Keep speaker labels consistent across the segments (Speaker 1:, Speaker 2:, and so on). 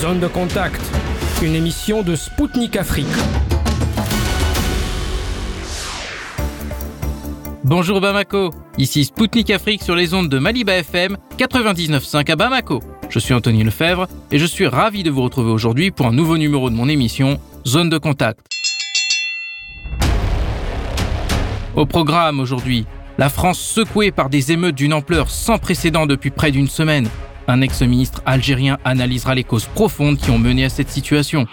Speaker 1: Zone de contact, une émission de Spoutnik Afrique.
Speaker 2: Bonjour Bamako, ici Spoutnik Afrique sur les ondes de Maliba FM 99.5 à Bamako. Je suis Anthony Lefebvre et je suis ravi de vous retrouver aujourd'hui pour un nouveau numéro de mon émission Zone de contact. Au programme aujourd'hui, la France secouée par des émeutes d'une ampleur sans précédent depuis près d'une semaine. Un ex-ministre algérien analysera les causes profondes qui ont mené à cette situation.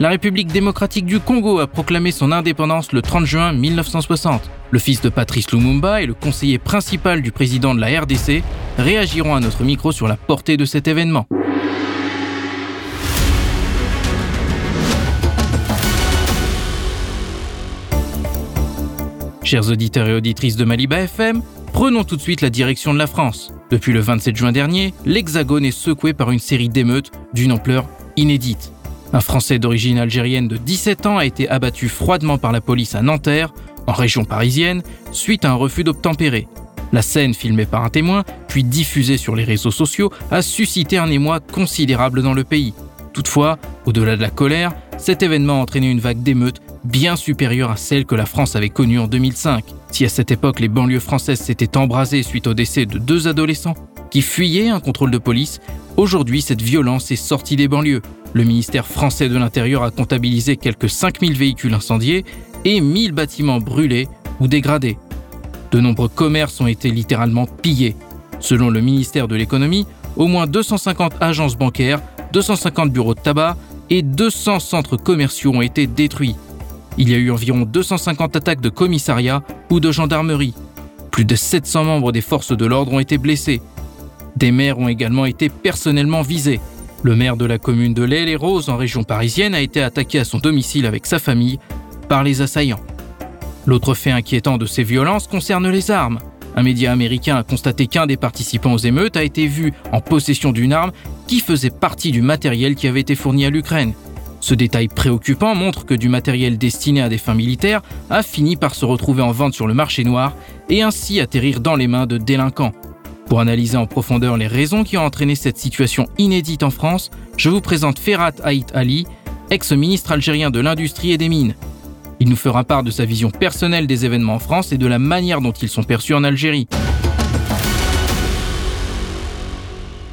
Speaker 2: La République démocratique du Congo a proclamé son indépendance le 30 juin 1960. Le fils de Patrice Lumumba et le conseiller principal du président de la RDC réagiront à notre micro sur la portée de cet événement. Chers auditeurs et auditrices de Maliba FM, Prenons tout de suite la direction de la France. Depuis le 27 juin dernier, l'Hexagone est secoué par une série d'émeutes d'une ampleur inédite. Un Français d'origine algérienne de 17 ans a été abattu froidement par la police à Nanterre, en région parisienne, suite à un refus d'obtempérer. La scène, filmée par un témoin, puis diffusée sur les réseaux sociaux, a suscité un émoi considérable dans le pays. Toutefois, au-delà de la colère, cet événement a entraîné une vague d'émeutes bien supérieure à celle que la France avait connue en 2005. Si à cette époque les banlieues françaises s'étaient embrasées suite au décès de deux adolescents qui fuyaient un contrôle de police, aujourd'hui cette violence est sortie des banlieues. Le ministère français de l'Intérieur a comptabilisé quelques 5000 véhicules incendiés et 1000 bâtiments brûlés ou dégradés. De nombreux commerces ont été littéralement pillés. Selon le ministère de l'économie, au moins 250 agences bancaires, 250 bureaux de tabac et 200 centres commerciaux ont été détruits. Il y a eu environ 250 attaques de commissariat ou de gendarmerie. Plus de 700 membres des forces de l'ordre ont été blessés. Des maires ont également été personnellement visés. Le maire de la commune de l'Aile et Rose en région parisienne a été attaqué à son domicile avec sa famille par les assaillants. L'autre fait inquiétant de ces violences concerne les armes. Un média américain a constaté qu'un des participants aux émeutes a été vu en possession d'une arme qui faisait partie du matériel qui avait été fourni à l'Ukraine. Ce détail préoccupant montre que du matériel destiné à des fins militaires a fini par se retrouver en vente sur le marché noir et ainsi atterrir dans les mains de délinquants. Pour analyser en profondeur les raisons qui ont entraîné cette situation inédite en France, je vous présente Ferhat Haït Ali, ex-ministre algérien de l'Industrie et des Mines. Il nous fera part de sa vision personnelle des événements en France et de la manière dont ils sont perçus en Algérie.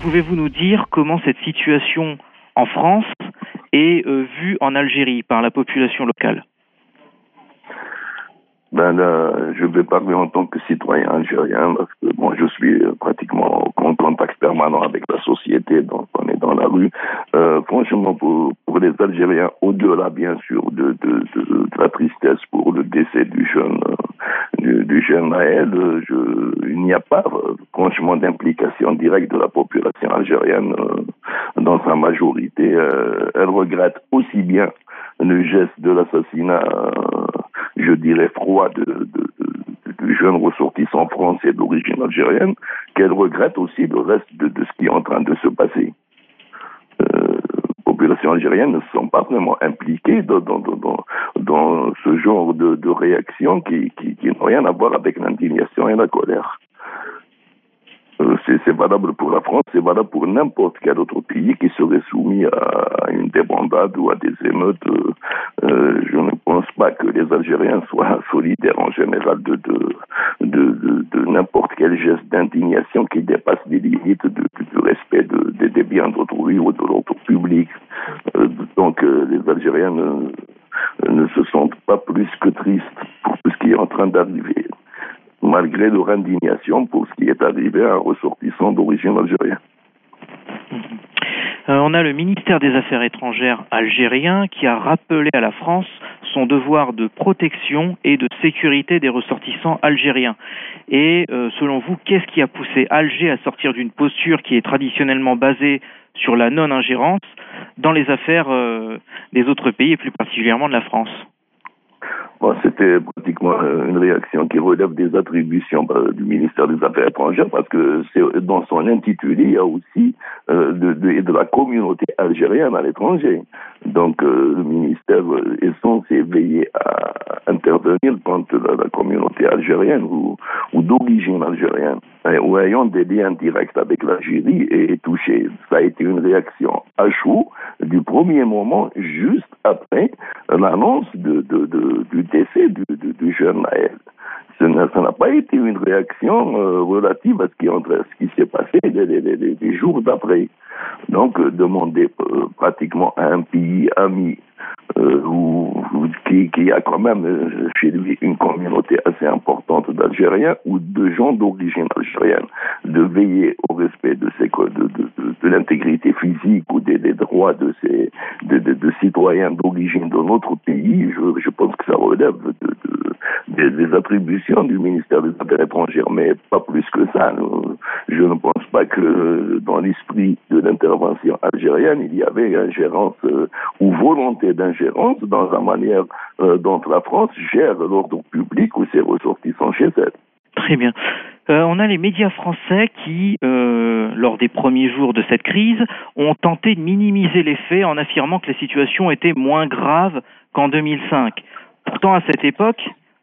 Speaker 3: Pouvez-vous nous dire comment cette situation en France est euh, vue en Algérie par la population locale
Speaker 4: ben là, je vais parler en tant que citoyen algérien parce que je suis euh, pratiquement en contact permanent avec la société, donc on est dans la rue. Euh, franchement, pour, les Algériens, au-delà bien sûr de, de, la tristesse pour le décès du jeune euh, du, du, jeune Naël, je, il n'y a pas franchement d'implication directe de la population algérienne dans sa majorité. elle regrette aussi bien le geste de l'assassinat je dirais, froid de, de, de, jeunes ressortissants français d'origine algérienne, qu'elle regrette aussi le reste de, ce qui est en train de se passer. Populations algériennes ne sont pas vraiment impliquées dans, ce genre de, de réaction qui, qui, qui n'ont rien à voir avec l'indignation et la colère. C'est valable pour la France, c'est valable pour n'importe quel autre pays qui serait soumis à une débandade ou à des émeutes. Euh, euh je ne pense pas que les Algériens soient solidaires en général de, de, de, de, n'importe quel geste d'indignation qui dépasse les limites du respect de, des biens d'autrui ou de l'ordre public. Euh, donc les Algériens ne, ne se sentent pas plus que tristes pour tout ce qui est en train d'arriver malgré leur indignation pour ce qui est arrivé à un ressortissant d'origine algérienne.
Speaker 3: Euh, on a le ministère des Affaires étrangères algérien qui a rappelé à la France son devoir de protection et de sécurité des ressortissants algériens. Et euh, selon vous, qu'est-ce qui a poussé Alger à sortir d'une posture qui est traditionnellement basée sur la non-ingérence dans les affaires euh, des autres pays et plus particulièrement de la France?
Speaker 4: C'était pratiquement euh, une réaction qui relève des attributions euh, du ministère des Affaires étrangères parce que dans son intitulé, il y a aussi euh, de, la communauté algérienne à l'étranger. Donc le ministère est censé veiller à intervenir quand la, communauté algérienne ou d'origine algérienne ou ayant des liens directs avec l'Algérie est touché. Ça a été une réaction à chaud du premier moment, juste après l'annonce du décès du, du jeune Naël ça n'a pas été une réaction euh, relative à ce qui, s'est passé les, jours d'après. Donc, euh, demander euh, pratiquement à un pays ami ou, qui, a quand même chez lui une communauté assez importante d'Algériens ou de gens d'origine algérienne de veiller au respect de, l'intégrité physique ou des, droits de, ces, citoyens d'origine de notre pays, je, je pense que ça relève de, des, attributions du ministère des Affaires étrangères, mais pas plus que ça. Je ne pense pas que dans l'esprit de l'intervention algérienne, il y avait ingérence euh, ou volonté d'ingérence dans la manière euh, dont la France gère l'ordre public ou ses ressortissants chez elle.
Speaker 3: Très bien. Euh, on a les médias français qui, lors des premiers jours de cette crise, ont tenté de minimiser les faits en affirmant que la situation était moins grave qu'en 2005. Pourtant, à cette époque,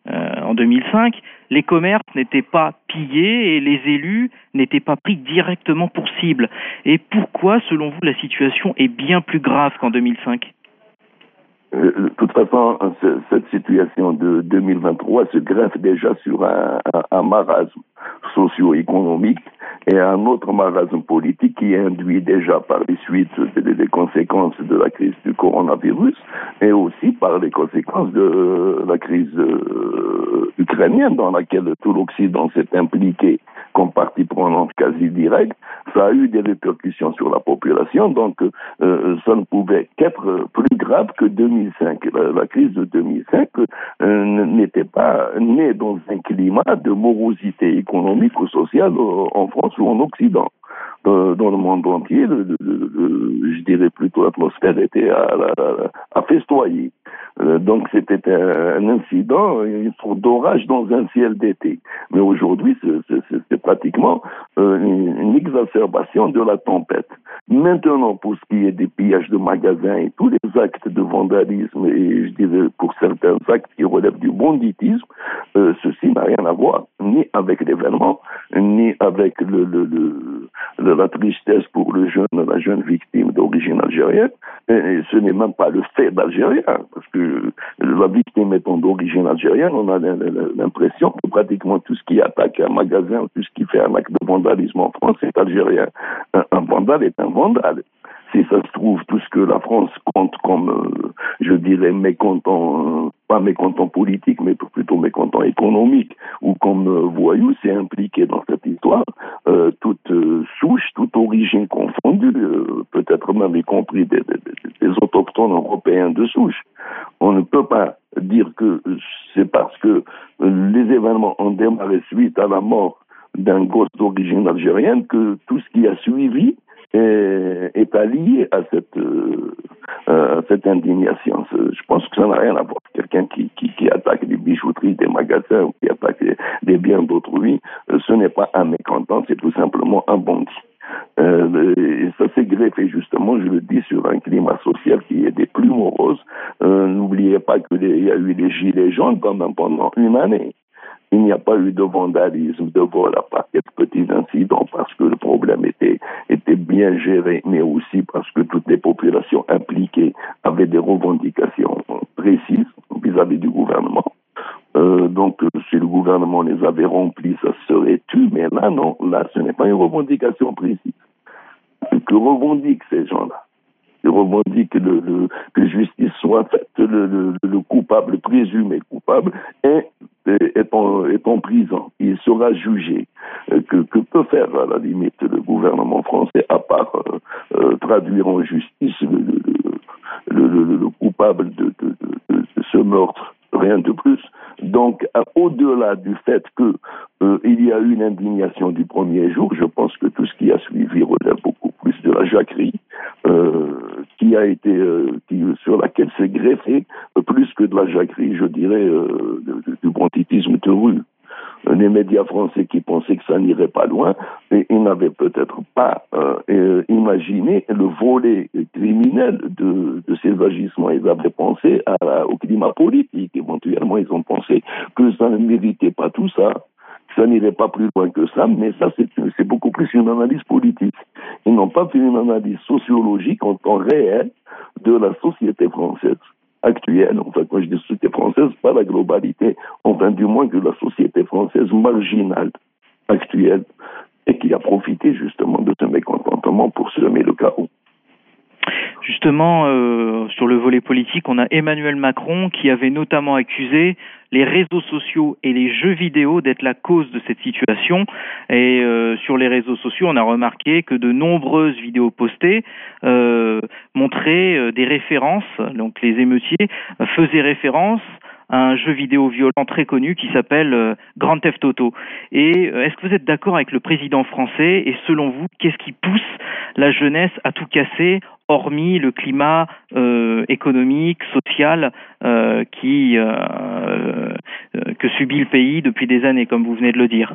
Speaker 3: euh, en 2005, les commerces n'étaient pas pillés et les élus n'étaient pas pris directement pour cible. Et pourquoi, selon vous, la situation est bien plus grave qu'en 2005
Speaker 4: euh, de toute façon, cette situation de 2023 se greffe déjà sur un, un marasme socio-économique et un autre marasme politique qui induit déjà par les suites des, conséquences de la crise du coronavirus et aussi par les conséquences de la crise euh, ukrainienne dans laquelle tout l'Occident s'est impliqué comme partie prenante quasi directe. Ça a eu des répercussions sur la population, donc euh, ça ne pouvait qu'être plus grave que 2005. La, crise de 2005 euh, n'était pas née dans un climat de morosité économique ou sociale en France ou en Occident. Dans, le monde entier, je dirais plutôt l'atmosphère était à, à, festoyer. Euh, donc c'était un, incident, une sorte d'orage dans un ciel d'été. Mais aujourd'hui, c'est pratiquement euh, une, exacerbation de la tempête. Maintenant, pour ce qui est des pillages de magasins et tous les actes de vandalisme, et je dirais pour certains actes qui relèvent du banditisme, euh, ceci n'a rien à voir ni avec l'événement, ni avec le, le, le, la tristesse pour le jeune, la jeune victime d'origine algérienne. Et ce n'est même pas le fait d'Algérien, parce que la victime étant d'origine algérienne, on a l'impression que pratiquement tout ce qui attaque un magasin, tout ce qui fait un acte de vandalisme en France est algérien. Un, vandale est un vandale si ça se trouve, tout ce que la France compte comme, euh, je dirais, mécontent, euh, pas mécontent politique, mais plutôt mécontent économique, ou comme euh, voyou, c'est impliqué dans cette histoire, toute souche, toute origine confondue, peut-être même y compris des, des, autochtones européens de souche. On ne peut pas dire que c'est parce que les événements ont démarré suite à la mort d'un gosse d'origine algérienne que tout ce qui a suivi est, pas lié à cette, euh, cette indignation. Je pense que ça n'a rien à voir. Quelqu'un qui, qui, qui, attaque des bijouteries, des magasins, ou qui attaque des, biens d'autrui, euh, ce n'est pas un mécontent, c'est tout simplement un bandit. Euh, et ça s'est greffé justement, je le dis, sur un climat social qui est des plus moroses. Euh, N'oubliez pas qu'il y a eu les gilets jaunes pendant, pendant une année il n'y a pas eu de vandalisme, de vol à part quelques petits incidents parce que le problème était, était bien géré, mais aussi parce que toutes les populations impliquées avaient des revendications précises vis-à-vis du gouvernement. Euh, donc, si le gouvernement les avait remplies, ça serait tu, mais là, non, là, ce n'est pas une revendication précise. Que revendiquent ces gens-là Ils revendiquent le, que justice soit faite, le, le coupable présumé coupable est est en, est en prison, il sera jugé. Euh, que, que, peut faire à la limite le gouvernement français à part euh, euh, traduire en justice le, le, le, le coupable de, de, de, ce meurtre? Rien de plus. Donc, au-delà du fait que il y a eu une indignation du premier jour, je pense que tout ce qui a suivi relève beaucoup plus de la jacquerie, qui a été, qui, sur laquelle s'est greffé plus que de la jacquerie, je dirais, du banditisme de rue. Les médias français qui pensaient que ça n'irait pas loin, et ils n'avaient peut-être pas euh, imaginé le volet criminel de, ces agissements. Ils avaient pensé au climat politique. Éventuellement, ils ont pensé que ça ne méritait pas tout ça ça n'irait pas plus loin que ça, mais ça, c'est beaucoup plus une analyse politique. Ils n'ont pas fait une analyse sociologique en temps réel de la société française actuelle, enfin quand je dis société française, pas la globalité, enfin du moins que la société française marginale actuelle, et qui a profité justement de ce mécontentement pour semer le chaos.
Speaker 3: Justement, euh, sur le volet politique, on a Emmanuel Macron qui avait notamment accusé les réseaux sociaux et les jeux vidéo d'être la cause de cette situation. Et euh, sur les réseaux sociaux, on a remarqué que de nombreuses vidéos postées euh, montraient des références, donc les émeutiers faisaient référence à un jeu vidéo violent très connu qui s'appelle Grand Theft Auto. Et est-ce que vous êtes d'accord avec le président français Et selon vous, qu'est-ce qui pousse la jeunesse à tout casser hormis le climat euh, économique, social euh, qui, euh, que subit le pays depuis des années, comme vous venez de le dire.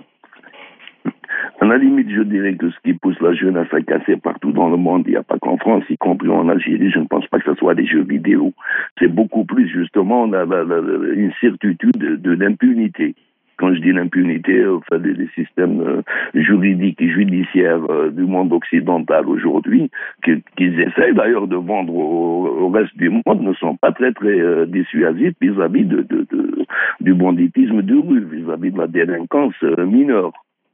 Speaker 4: À la limite, je dirais que ce qui pousse la jeunesse à casser partout dans le monde, il n'y a pas qu'en France, y compris en Algérie, je ne pense pas que ce soit des jeux vidéo. C'est beaucoup plus justement une certitude de l'impunité quand je dis l'impunité, enfin, des, systèmes euh, juridiques et judiciaires euh, du monde occidental aujourd'hui, qu'ils essayent d'ailleurs de vendre au, reste du monde, ne sont pas très très euh, dissuasifs vis-à-vis du banditisme de rue, vis-à-vis de la délinquance mineure.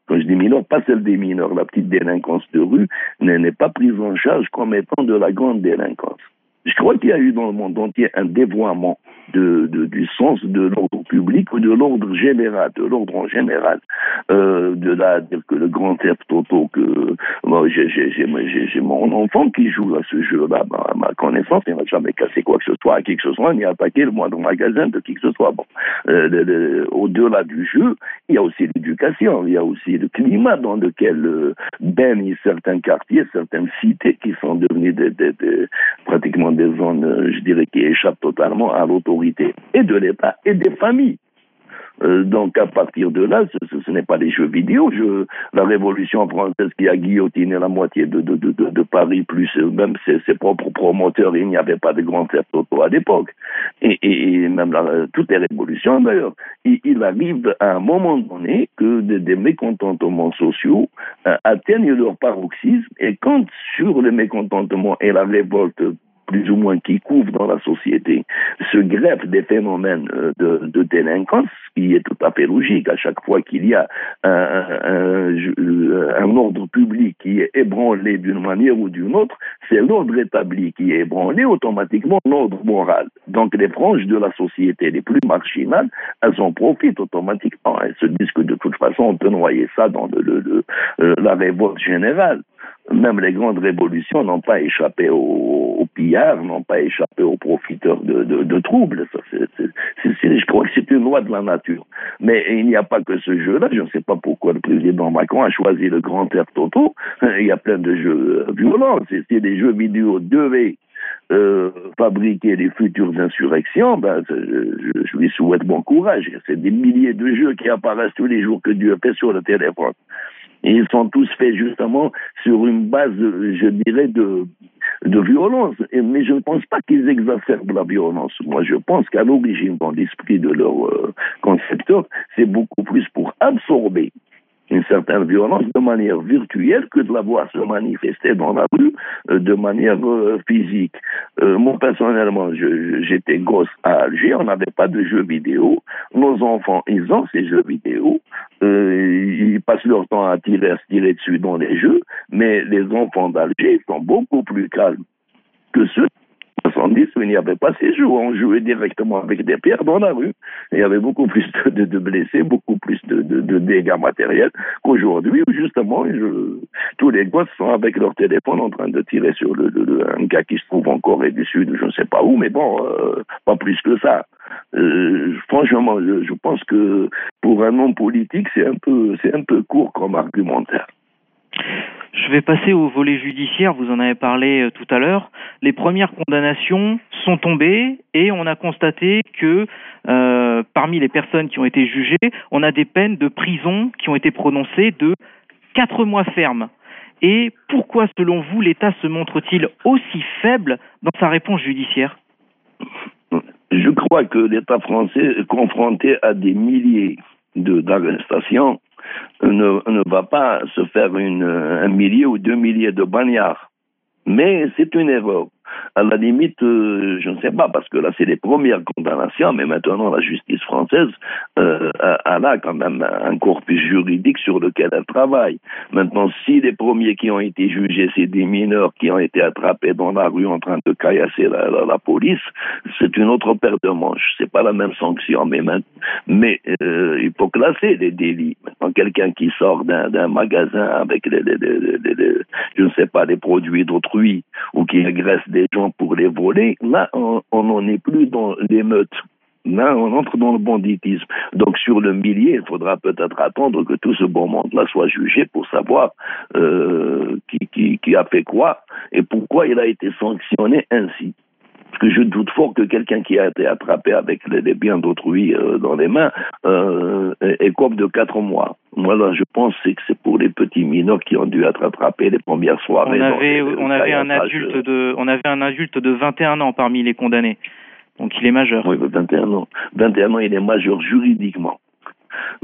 Speaker 4: Quand je dis mineure, pas celle des mineurs, la petite délinquance de rue n'est pas prise en charge comme étant de la grande délinquance. Je crois qu'il y a eu dans le monde entier un dévoiement du sens de l'ordre public ou de l'ordre général, de l'ordre en général. Euh, de là dire que le grand theft auto, que moi j'ai mon enfant qui joue à ce jeu-là, à ma connaissance, il n'a jamais cassé quoi que ce soit à qui que ce soit, ni attaqué le moindre magasin de qui que ce soit. Bon, euh, au-delà du jeu, il y a aussi l'éducation, il y a aussi le climat dans lequel euh, baignent certains quartiers, certaines cités qui sont devenues pratiquement des zones, euh, je dirais, qui échappent totalement à l'autorité et de l'État et des familles. Euh, donc à partir de là, ce, n'est pas les jeux vidéo. La Révolution française qui a guillotiné la moitié de, Paris, plus même ses, propres promoteurs, il n'y avait pas de grand theft auto à l'époque. Et, et, même la, toutes les révolutions d'ailleurs, il, arrive à un moment donné que des, mécontentements sociaux euh, atteignent leur paroxysme et quand sur le mécontentement et la révolte plus ou moins qui couvrent dans la société se greffent des phénomènes euh, de, de, délinquance, qui est tout à fait logique à chaque fois qu'il y a un, un, ordre public qui est ébranlé d'une manière ou d'une autre, c'est l'ordre établi qui est ébranlé automatiquement l'ordre moral. Donc les franges de la société les plus marginales, elles en profitent automatiquement. Elles se disent que de toute façon on peut noyer ça dans le, euh, la révolte générale même les grandes révolutions n'ont pas échappé aux, n'ont pas échappé aux profiteurs de, troubles. Je crois que c'est une loi de la nature. Mais il n'y a pas que ce jeu-là. Je ne sais pas pourquoi le président Macron a choisi le grand air Toto. Il y a plein de jeux violents. Si des jeux vidéo devaient euh, fabriquer les futures insurrections, ben, je, lui souhaite bon courage. C'est des milliers de jeux qui apparaissent tous les jours que Dieu fait sur le téléphone. Ils sont tous faits justement sur une base, je dirais, de, de violence. mais je ne pense pas qu'ils exacerbent la violence. Moi, je pense qu'à l'origine, dans l'esprit de leur euh, concepteur, c'est beaucoup plus pour absorber une certaine violence de manière virtuelle que de la voir se manifester dans la rue euh, de manière euh, physique. Euh, moi, personnellement, j'étais gosse à Alger, on n'avait pas de jeux vidéo. Nos enfants, ils ont ces jeux vidéo. ils passent leur temps à tirer, à se tirer dessus dans les jeux, mais les enfants d'Alger sont beaucoup plus calmes que ceux 70 il n'y avait pas ces jours. On jouait directement avec des pierres dans la rue. Il y avait beaucoup plus de, blessés, beaucoup plus de, dégâts matériels qu'aujourd'hui où justement tous les gosses sont avec leur téléphone en train de tirer sur le, un gars qui se trouve en Corée du Sud, je ne sais pas où, mais bon, euh, pas plus que ça. Euh, franchement, je, pense que pour un homme politique, c'est un c'est un peu court comme argumentaire.
Speaker 3: Je vais passer au volet judiciaire, vous en avez parlé euh, tout à l'heure. Les premières condamnations sont tombées et on a constaté que euh, parmi les personnes qui ont été jugées, on a des peines de prison qui ont été prononcées de quatre mois fermes. Et pourquoi, selon vous, l'État se montre-t-il aussi faible dans sa réponse judiciaire?
Speaker 4: Je crois que l'État français est confronté à des milliers d'arrestations ne, ne va pas se faire un millier ou deux milliers de bagnards. Mais c'est une erreur à la limite, euh, je ne sais pas, parce que là, c'est les premières condamnations, mais maintenant, la justice française, euh, a quand même un corpus juridique sur lequel elle travaille. Maintenant, si les premiers qui ont été jugés, c'est des mineurs qui ont été attrapés dans la rue en train de caillasser la, police, c'est une autre paire de manches. C'est pas la même sanction, mais, euh, il faut classer les délits. Maintenant, quelqu'un qui sort d'un magasin avec, je ne sais pas, des produits d'autrui, ou qui agresse des gens pour les voler, là, on n'en est plus dans l'émeute. Là, on entre dans le banditisme. Donc, sur le millier, il faudra peut-être attendre que tout ce bon monde-là soit jugé pour savoir euh, qui, a fait quoi et pourquoi il a été sanctionné ainsi. Parce que je doute fort que quelqu'un qui a été attrapé avec les, biens d'autrui euh, dans les mains euh, écope de quatre mois. Moi, là, je pense que c'est pour les petits mineurs qui ont dû être attrapés les premières soirées.
Speaker 3: On avait, on avait un adulte de, on avait un adulte de 21 ans parmi les condamnés. Donc il est majeur.
Speaker 4: Oui, 21 ans. 21 ans, il est majeur juridiquement.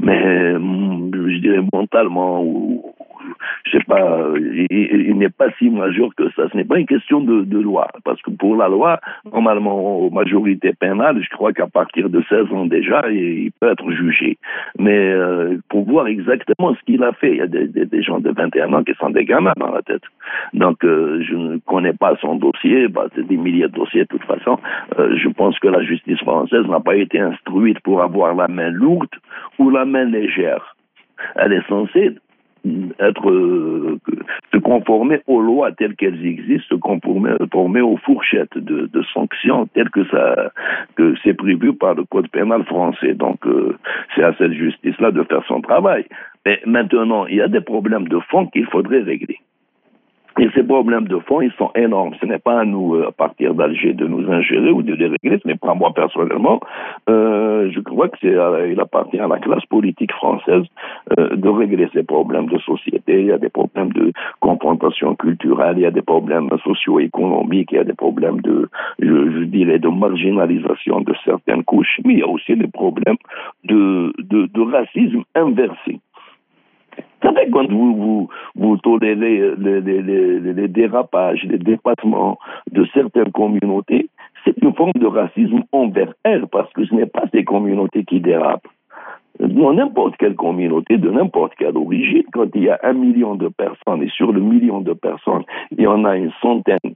Speaker 4: Mais, hum, je dirais mentalement ou, sais pas, il, n'est pas si majeur que ça. Ce n'est pas une question de, loi, parce que pour la loi, normalement, majorité pénale, je crois qu'à partir de 16 ans déjà, il, peut être jugé. Mais euh, pour voir exactement ce qu'il a fait, il y a des, gens de 21 ans qui sont des gamins dans la tête. Donc, euh, je ne connais pas son dossier, bah, c'est des milliers de dossiers de toute façon. Euh, je pense que la justice française n'a pas été instruite pour avoir la main lourde ou la main légère. Elle est censée être euh, se conformer aux lois telles qu'elles existent, se conformer, aux fourchettes de, sanctions telles que ça que c'est prévu par le code pénal français. Donc euh, c'est à cette justice-là de faire son travail. Mais maintenant, il y a des problèmes de fond qu'il faudrait régler. Et ces problèmes de fond, ils sont énormes. Ce n'est pas à nous, euh, à partir d'Alger, de nous ingérer ou de les régler. Ce n'est pas moi personnellement. Euh, je crois que c'est, il appartient à la classe politique française euh, de régler ces problèmes de société. Il y a des problèmes de confrontation culturelle, il y a des problèmes socio-économiques, il y a des problèmes de, je, je, dirais, de marginalisation de certaines couches. Mais il y a aussi des problèmes de, de, de racisme inversé. Savez, quand vous, vous, vous tolérez les, les, les, dérapages, les dépassements de certaines communautés, c'est une forme de racisme envers elles, parce que ce n'est pas ces communautés qui dérapent. Dans n'importe quelle communauté, de n'importe quelle origine, quand il y a un million de personnes, et sur le million de personnes, il y en a une centaine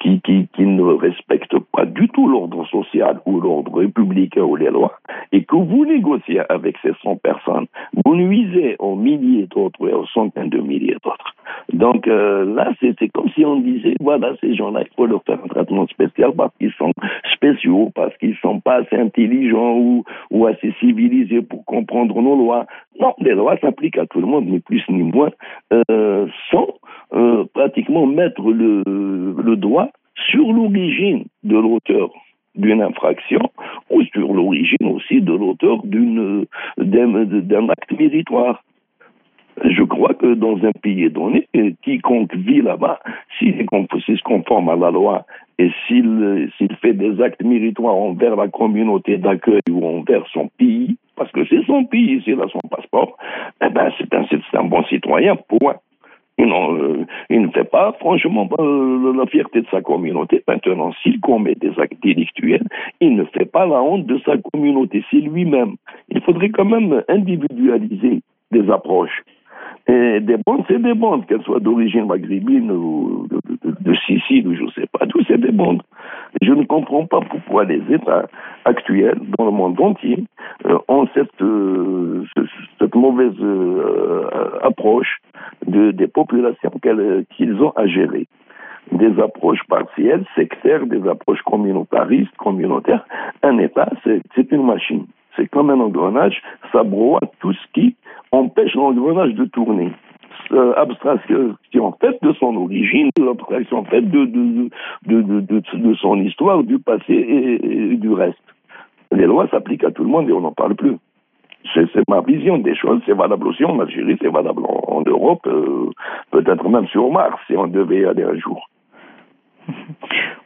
Speaker 4: qui, ne respectent pas du tout l'ordre social ou l'ordre républicain ou les lois, et que vous négociez avec ces 100 personnes, vous nuisez aux milliers d'autres et aux centaines de milliers d'autres. Donc euh, là, c'est comme si on disait, voilà, ces gens-là, il faut leur faire un traitement spécial parce qu'ils sont spéciaux, parce qu'ils sont pas assez intelligents ou, ou assez civilisés pour comprendre nos lois. Non, les lois s'appliquent à tout le monde, ni plus ni moins, euh, sans euh, pratiquement mettre le, le doigt sur l'origine de l'auteur d'une infraction ou sur l'origine aussi de l'auteur d'un acte méritoire. Je crois que dans un pays donné, quiconque vit là-bas, s'il se conforme à la loi et s'il fait des actes méritoires envers la communauté d'accueil ou envers son pays, parce que c'est son pays, c'est là son passeport, eh ben c'est un bon citoyen, point. Euh, il ne fait pas franchement euh, la fierté de sa communauté. Maintenant, s'il commet des actes délictuels, il ne fait pas la honte de sa communauté, c'est lui-même. Il faudrait quand même individualiser des approches. Et des bandes, c'est des bandes, qu'elles soient d'origine maghrébine ou de, Sicile ou je ne sais pas, tout c'est des bandes. Je ne comprends pas pourquoi les États actuels dans le monde entier euh, ont cette, euh, cette mauvaise euh, approche de, des populations qu'ils ont à gérer. Des approches partielles, sectaires, des approches communautaristes, communautaires. Un État, c'est une machine. C'est comme un engrenage, ça broie tout ce qui empêche l'engrenage de tourner. Euh, abstraction faite de son origine, l'abstraction faite de, de, de, de, son histoire, du passé et, du reste. Les lois s'appliquent à tout le monde et on n'en parle plus. C'est ma vision des choses, c'est valable aussi en Algérie, c'est valable en, Europe, euh, peut-être même sur Mars si on devait y aller un jour.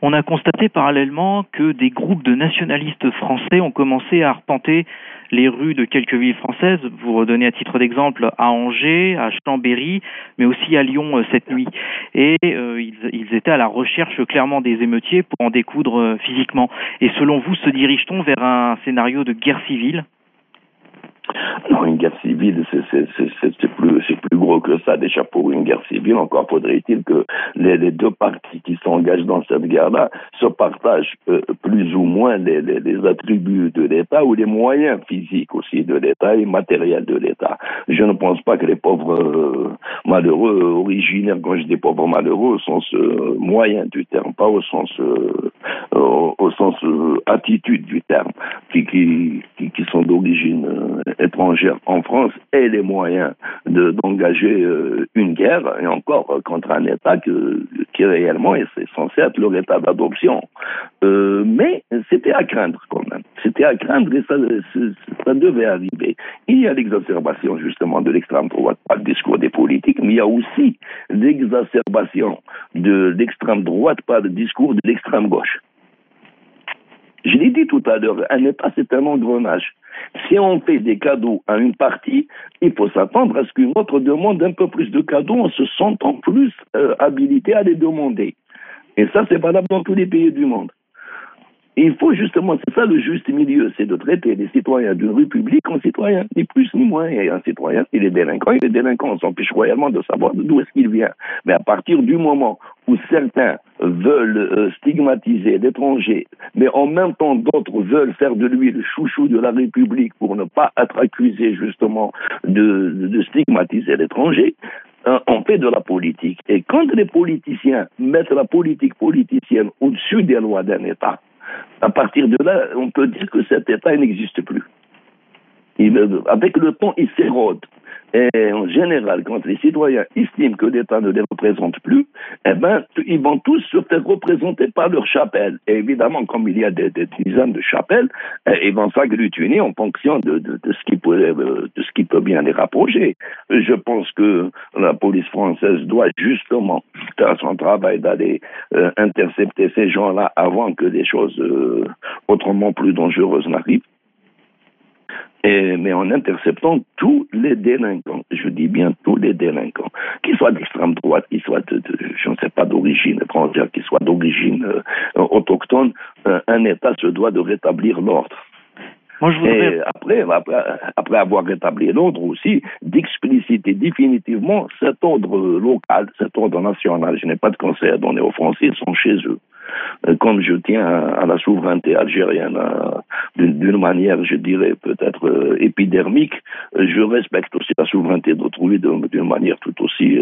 Speaker 3: On a constaté parallèlement que des groupes de nationalistes français ont commencé à arpenter les rues de quelques villes françaises. Vous redonnez à titre d'exemple à Angers, à Chambéry, mais aussi à Lyon euh, cette nuit. Et euh, ils, étaient à la recherche clairement des émeutiers pour en découdre euh, physiquement. Et selon vous, se dirige-t-on vers un scénario de guerre civile?
Speaker 4: Une guerre civile, c'est plus, plus gros que ça. Déjà, pour une guerre civile, encore faudrait-il que les, les, deux parties qui s'engagent dans cette guerre-là se partagent euh, plus ou moins les, les, attributs de l'État ou les moyens physiques aussi de l'État et matériels de l'État. Je ne pense pas que les pauvres euh, malheureux originaires, quand je dis pauvres malheureux, au sens euh, moyen du terme, pas au sens, au, sens attitude du terme, qui, qui, qui, qui sont d'origine étrangère en Les moyens d'engager euh, une guerre, et encore euh, contre un État qui réellement est, censé être leur État d'adoption. Euh, mais c'était à craindre quand même. C'était à craindre et ça, ça devait arriver. Il y a l'exacerbation justement de l'extrême droite par le discours des politiques, mais il y a aussi l'exacerbation de l'extrême droite par le discours de l'extrême gauche. Je l'ai dit tout à l'heure, un État, c'est un engrenage. Si on fait des cadeaux à une partie, il faut s'attendre à ce qu'une autre demande un peu plus de cadeaux en se sentant plus euh, habilité à les demander. Et ça, c'est valable dans tous les pays du monde il faut justement, c'est ça le juste milieu, c'est de traiter les citoyens d'une république en citoyens, ni plus ni moins. Et un citoyen, il est délinquant, il est délinquant, on s'empêche royalement de savoir d'où est-ce qu'il vient. Mais à partir du moment où certains veulent euh, stigmatiser l'étranger, mais en même temps d'autres veulent faire de lui le chouchou de la République pour ne pas être accusé justement de, stigmatiser l'étranger, hein, on fait de la politique. Et quand les politiciens mettent la politique politicienne au-dessus des lois d'un État, à partir de là, on peut dire que cet État n'existe plus. avec le temps, il s'érode. Et en général, quand les citoyens estiment que l'État ne les représente plus, eh ben, ils vont tous se faire représenter par leur chapelle. Et évidemment, comme il y a des, dizaines de chapelles, eh, ils vont s'agglutiner en fonction de, ce qui peut, euh, de ce qui peut bien les rapprocher. Je pense que la police française doit justement faire son travail d'aller euh, intercepter ces gens-là avant que des choses euh, autrement plus dangereuses n'arrivent mais en interceptant tous les délinquants, je dis bien tous les délinquants, qu'ils soient d'extrême droite, qu'ils soient, de, je ne sais pas, d'origine étrangère, qu'ils soient d'origine euh, autochtone, euh, un État se doit de rétablir l'ordre. Moi, je voudrais... Et après, après, avoir rétabli l'ordre aussi, d'expliciter définitivement cet ordre local, cet ordre national. Je n'ai pas de conseil à donner aux Français, ils sont chez eux. Euh, comme je tiens à la souveraineté algérienne d'une manière, je dirais, peut-être euh, épidermique, euh, je respecte aussi la souveraineté d'autrui d'une manière tout aussi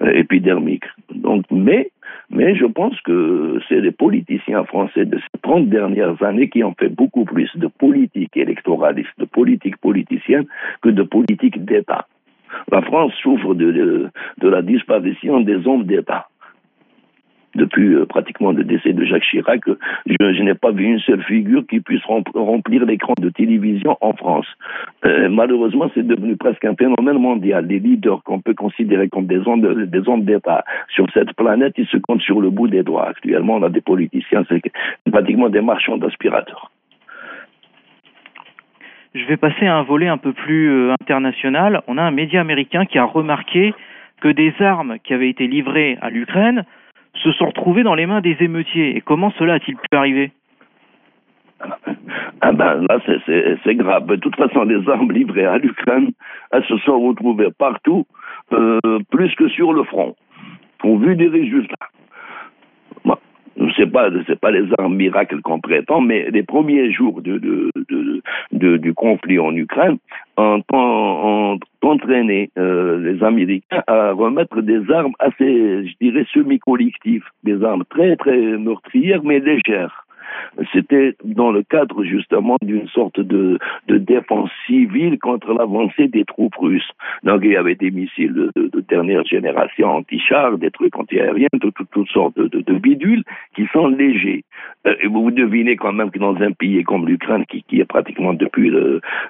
Speaker 4: épidermique. Donc, mais, mais je pense que c'est les politiciens français de ces 30 dernières années qui ont fait beaucoup plus de politique électoraliste, de politique politicienne que de politique d'État. La France souffre de la disparition des hommes d'État depuis euh, pratiquement le décès de Jacques Chirac, je, n'ai pas vu une seule figure qui puisse remplir l'écran de télévision en France. Euh, malheureusement, c'est devenu presque un phénomène mondial. Les leaders qu'on peut considérer comme des hommes, des hommes d'État sur cette planète, ils se comptent sur le bout des doigts. Actuellement, on a des politiciens, c'est pratiquement des marchands d'aspirateurs.
Speaker 3: Je vais passer à un volet un peu plus euh, international. On a un média américain qui a remarqué que des armes qui avaient été livrées à l'Ukraine se sont retrouvés dans les mains des émeutiers. Et comment cela a-t-il pu arriver
Speaker 4: ah ben là, c'est grave. De toute façon, les armes livrées à l'Ukraine, elles se sont retrouvées partout, euh, plus que sur le front, au vu des résultats. C'est pas c'est pas les armes miracles qu'on prétend, mais les premiers jours de, de, de, du conflit en Ukraine ont, ont entraîné euh, les Américains à remettre des armes assez, je dirais, semi-collectives, des armes très très meurtrières mais légères. C'était dans le cadre justement d'une sorte de, défense civile contre l'avancée des troupes russes. Donc il y avait des missiles de, de, dernière génération anti-chars, des trucs anti-aériens, toutes, sortes de, bidules qui sont légers. Euh, vous devinez quand même que dans un pays comme l'Ukraine, qui, est pratiquement depuis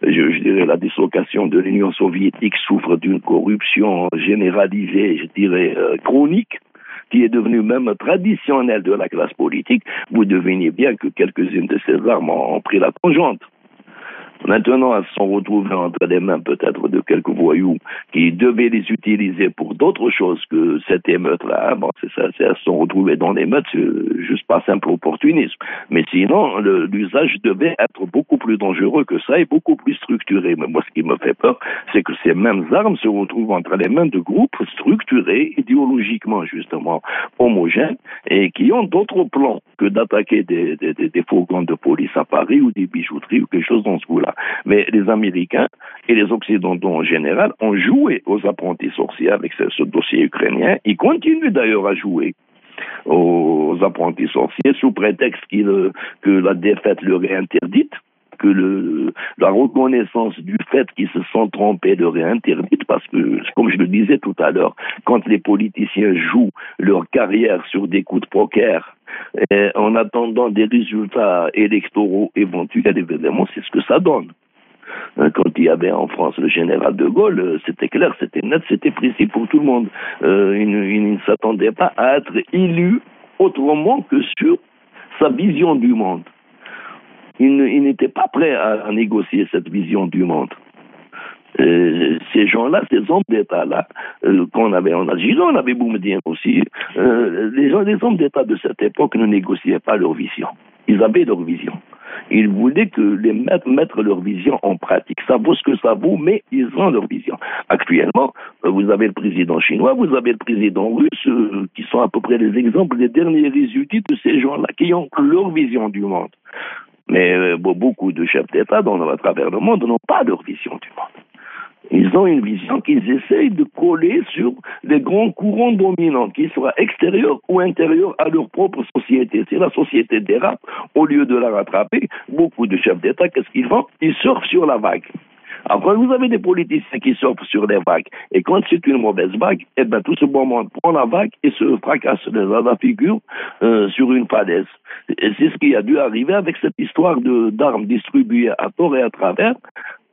Speaker 4: je dirais la dislocation de l'Union soviétique, souffre d'une corruption généralisée, je dirais euh, chronique, qui est devenu même traditionnel de la classe politique, vous devinez bien que quelques-unes de ces armes ont pris la tangente. Maintenant, elles sont retrouvées entre les mains peut-être de quelques voyous qui devaient les utiliser pour d'autres choses que cette émeute-là. Bon, c'est ça, sont retrouvées dans l'émeute, juste par simple opportunisme. Mais sinon, l'usage devait être beaucoup plus dangereux que ça et beaucoup plus structuré. Mais moi, ce qui me fait peur, c'est que ces mêmes armes se retrouvent entre les mains de groupes structurés, idéologiquement justement homogènes, et qui ont d'autres plans que d'attaquer des, des, des, fourgons de police à Paris ou des bijouteries ou quelque chose dans ce goût-là. Mais les Américains et les Occidentaux en général ont joué aux apprentis sorciers avec ce, dossier ukrainien. Ils continuent d'ailleurs à jouer aux apprentis sorciers sous prétexte que la défaite leur est interdite que la reconnaissance du fait qu'ils se sont trompés leur est interdite parce que, comme je le disais tout à l'heure, quand les politiciens jouent leur carrière sur des coups de poker eh, en attendant des résultats électoraux éventuels, évidemment, c'est ce que ça donne. Hein, quand il y avait en France le général de Gaulle, euh, c'était clair, c'était net, c'était précis pour tout le monde. Euh, il, ne s'attendait pas à être élu autrement que sur sa vision du monde. Il n'était pas prêt à, négocier cette vision du monde. Euh, ces gens-là, ces hommes d'État-là, euh, qu'on avait en Algérie, on avait Boumedien aussi, euh, les, gens, les hommes d'État de cette époque ne négociaient pas leur vision. Ils avaient leur vision. Ils voulaient que les maîtres mettent leur vision en pratique. Ça vaut ce que ça vaut, mais ils ont leur vision. Actuellement, vous avez le président chinois, vous avez le président russe, qui sont à peu près les exemples, les derniers résultats de ces gens-là, qui ont leur vision du monde. Mais beaucoup de chefs d'État à travers le monde n'ont pas leur vision du monde. Ils ont une vision qu'ils essayent de coller sur les grands courants dominants, qu'ils soient extérieurs ou intérieurs à leur propre société. Si la société dérape, au lieu de la rattraper, beaucoup de chefs d'État, qu'est-ce qu'ils font? Ils surfent sur la vague. Alors, vous avez des politiciens qui surfent sur les vagues, et quand c'est une mauvaise vague, eh bien, tout ce bon monde prend la vague et se fracasse dans la figure euh, sur une falaise. Et c'est ce qui a dû arriver avec cette histoire d'armes distribuées à tort et à travers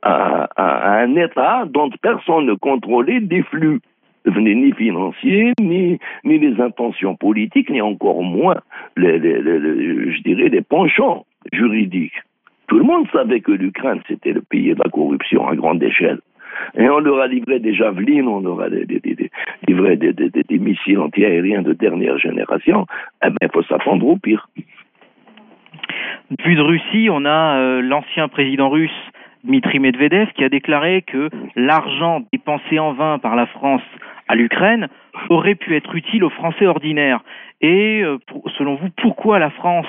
Speaker 4: à, un État dont personne ne contrôlait des flux ni financiers, ni, ni les intentions politiques, ni encore moins, les, je dirais, les penchants juridiques. Tout le monde savait que l'Ukraine, c'était le pays de la corruption à grande échelle. Et on leur a livré des javelines, on leur a livré des, missiles antiaériens de dernière génération. Eh bien, il faut s'attendre au pire.
Speaker 3: Depuis de Russie, on a euh, l'ancien président russe Dmitri Medvedev qui a déclaré que l'argent dépensé en vain par la France à l'Ukraine aurait pu être utile aux Français ordinaires. Et euh, selon vous, pourquoi la France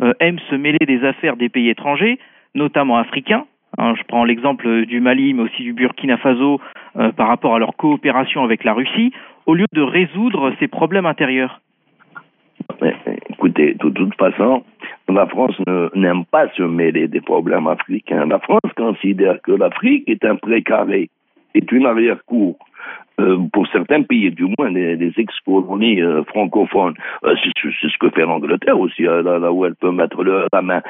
Speaker 3: euh, aime se mêler des affaires des pays étrangers, notamment africains hein, Je prends l'exemple du Mali, mais aussi du Burkina Faso euh, par rapport à leur coopération avec la Russie, au lieu de résoudre ces problèmes intérieurs?
Speaker 4: Écoutez, de toute façon, la France n'aime pas se mêler des problèmes africains. La France considère que l'Afrique est un précaré, est une arrière-cour. Euh, pour certains pays, du moins les, ex-colonies euh, francophones. Euh, c'est ce que fait l'Angleterre aussi, là, où elle peut mettre la main.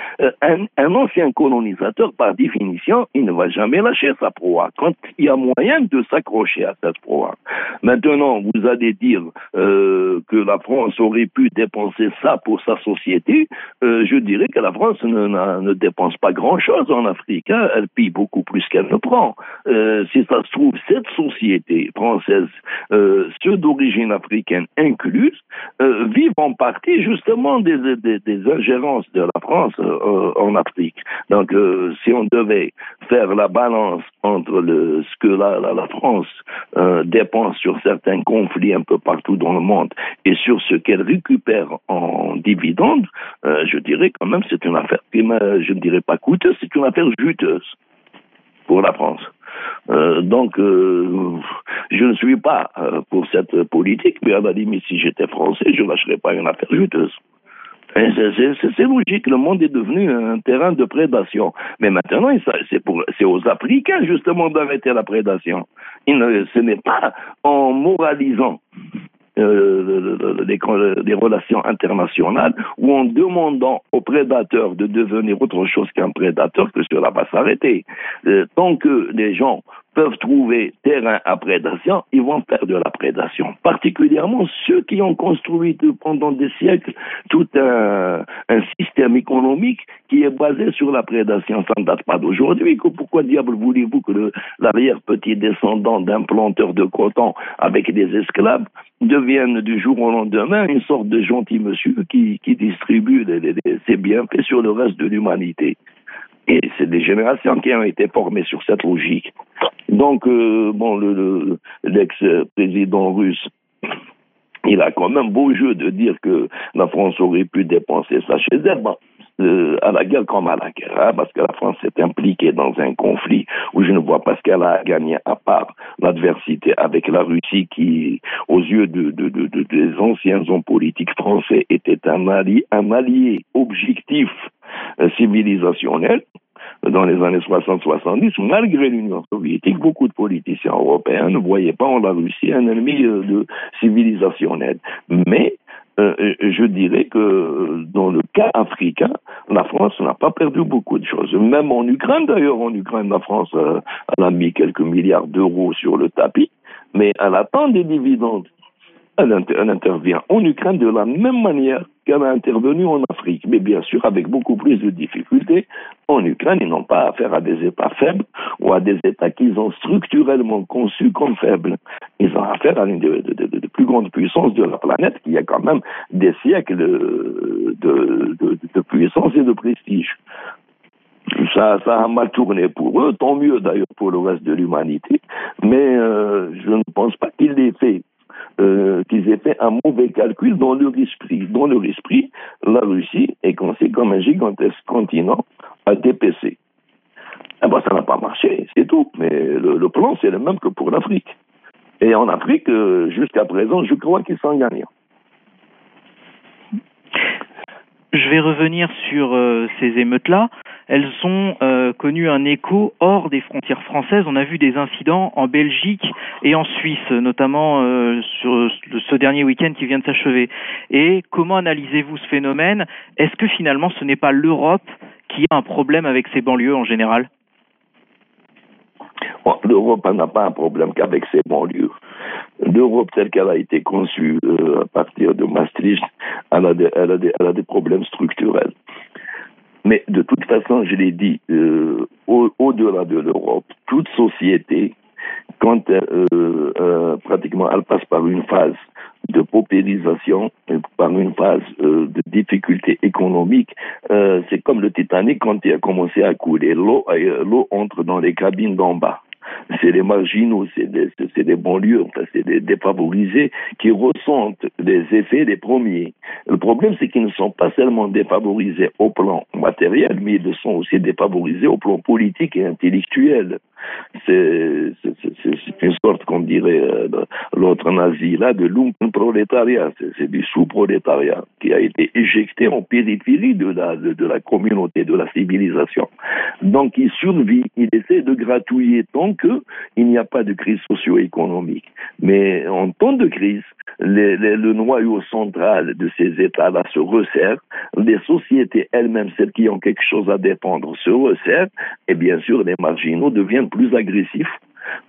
Speaker 4: Un, ancien colonisateur, par définition, il ne va jamais lâcher sa proie quand il y a moyen de s'accrocher à cette proie. Maintenant, vous allez dire que la France aurait pu dépenser ça pour sa société. je dirais que la France ne, dépense pas grand-chose en Afrique. Hein. Elle paye beaucoup plus qu'elle ne prend. si ça se trouve, cette société françaises, euh, ceux d'origine africaine incluse, euh, vivent en partie justement des, ingérences de la France euh, en Afrique. Donc, si on devait faire la balance entre ce que la, France dépense sur certains conflits un peu partout dans le monde et sur ce qu'elle récupère en dividendes, je dirais quand même c'est une affaire je ne dirais pas coûteuse, c'est une affaire juteuse pour la France. Euh, donc, euh, je ne suis pas euh, pour cette politique, mais à la limite, si j'étais français, je ne lâcherais pas une affaire juteuse. C'est logique, le monde est devenu un terrain de prédation. Mais maintenant, c'est aux Africains justement d'arrêter la prédation. ce n'est pas en moralisant euh, des, relations internationales ou en demandant aux prédateurs de devenir autre chose qu'un prédateur que cela va s'arrêter. Euh, tant que les gens peuvent trouver terrain à prédation, ils vont faire de la prédation. Particulièrement ceux qui ont construit pendant des siècles tout un, système économique qui est basé sur la prédation. Ça ne date pas d'aujourd'hui. Pourquoi diable voulez-vous que l'arrière-petit descendant d'un planteur de coton avec des esclaves devienne du jour au lendemain une sorte de gentil monsieur qui, distribue ses bienfaits sur le reste de l'humanité? Et c'est des générations qui ont été formées sur cette logique. Donc, euh, bon, le, l'ex-président russe, il a quand même beau jeu de dire que la France aurait pu dépenser ça chez elle. Euh, à la guerre comme à la guerre, hein, parce que la France s'est impliquée dans un conflit où je ne vois pas ce qu'elle a gagné à part l'adversité avec la Russie qui, aux yeux de, de, de, des anciens hommes politiques français, était un allié, objectif euh, civilisationnel dans les années 60-70, malgré l'Union soviétique, beaucoup de politiciens européens ne voyaient pas en la Russie un ennemi euh, de civilisationnel. Mais euh, je dirais que dans le cas africain, la France n'a pas perdu beaucoup de choses. Même en Ukraine, d'ailleurs, en Ukraine, la France a mis quelques milliards d'euros sur le tapis, mais elle attend des dividendes elle, intervient en Ukraine de la même manière qu'elle a intervenu en Afrique, mais bien sûr avec beaucoup plus de difficultés. En Ukraine, ils n'ont pas affaire à des États faibles ou à des États qu'ils ont structurellement conçus comme faibles. Ils ont affaire à une des de, plus grandes puissances de la planète qui a quand même des siècles de, puissance et de prestige. Ça, ça, a mal tourné pour eux, tant mieux d'ailleurs pour le reste de l'humanité, mais euh, je ne pense pas qu'il l'ait fait euh, qu'ils aient fait un mauvais calcul dans leur esprit. Dans leur esprit, la Russie est conçue comme un gigantesque continent à DPC. Eh ben, ça n'a pas marché, c'est tout. Mais le, plan, c'est le même que pour l'Afrique. Et en Afrique, euh, jusqu'à présent, je crois qu'ils sont gagnants.
Speaker 3: Je vais revenir sur euh, ces émeutes-là elles ont euh, connu un écho hors des frontières françaises. On a vu des incidents en Belgique et en Suisse, notamment euh, sur ce dernier week-end qui vient de s'achever. Et comment analysez-vous ce phénomène? Est-ce que finalement ce n'est pas l'Europe qui a un problème avec ses banlieues en général?
Speaker 4: L'Europe n'a pas un problème qu'avec ses banlieues. L'Europe telle qu'elle a été conçue euh, à partir de Maastricht, elle a des problèmes structurels. Mais de toute façon, je l'ai dit, euh, au-delà de l'Europe, toute société, quand euh, pratiquement elle passe par une phase de paupérisation, par une phase de difficulté économique, c'est comme le Titanic quand il a commencé à couler. L'eau entre dans les cabines d'en bas c'est les marginaux, c'est des, des banlieues, c'est des défavorisés qui ressentent les effets des premiers. Le problème, c'est qu'ils ne sont pas seulement défavorisés au plan matériel, mais ils sont aussi défavorisés au plan politique et intellectuel. C'est une sorte, comme dirait euh, l'autre nazi là, de prolétariat, c'est du sous-prolétariat qui a été éjecté en périphérie de la, de, la communauté, de la civilisation. Donc il survit, il essaie de gratouiller tant qu'il n'y a pas de crise socio-économique. Mais en temps de crise, le noyau central de ces États-là se resserre, les sociétés elles-mêmes, celles qui ont quelque chose à défendre, se resserrent, et bien sûr les marginaux deviennent plus agressifs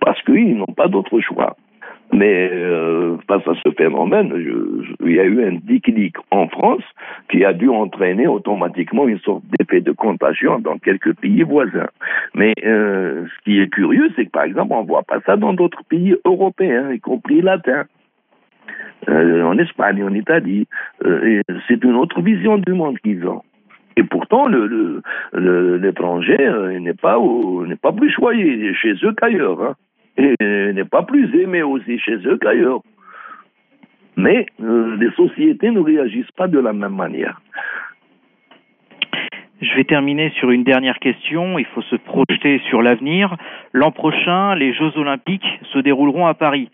Speaker 4: parce qu'ils n'ont pas d'autre choix. Mais euh, face à ce phénomène, il y a eu un déclic en France qui a dû entraîner automatiquement une sorte d'effet de contagion dans quelques pays voisins. Mais euh, ce qui est curieux, c'est que par exemple, on ne voit pas ça dans d'autres pays européens, y compris latins. Euh, en Espagne, en Italie. c'est une autre vision du monde qu'ils ont. Et pourtant, l'étranger le, l'étranger n'est pas, n'est pas plus choyé chez eux qu'ailleurs. Hein et n'est pas plus aimé aussi chez eux qu'ailleurs. Mais euh, les sociétés ne réagissent pas de la même manière.
Speaker 3: Je vais terminer sur une dernière question. Il faut se projeter sur l'avenir. L'an prochain, les Jeux Olympiques se dérouleront à Paris.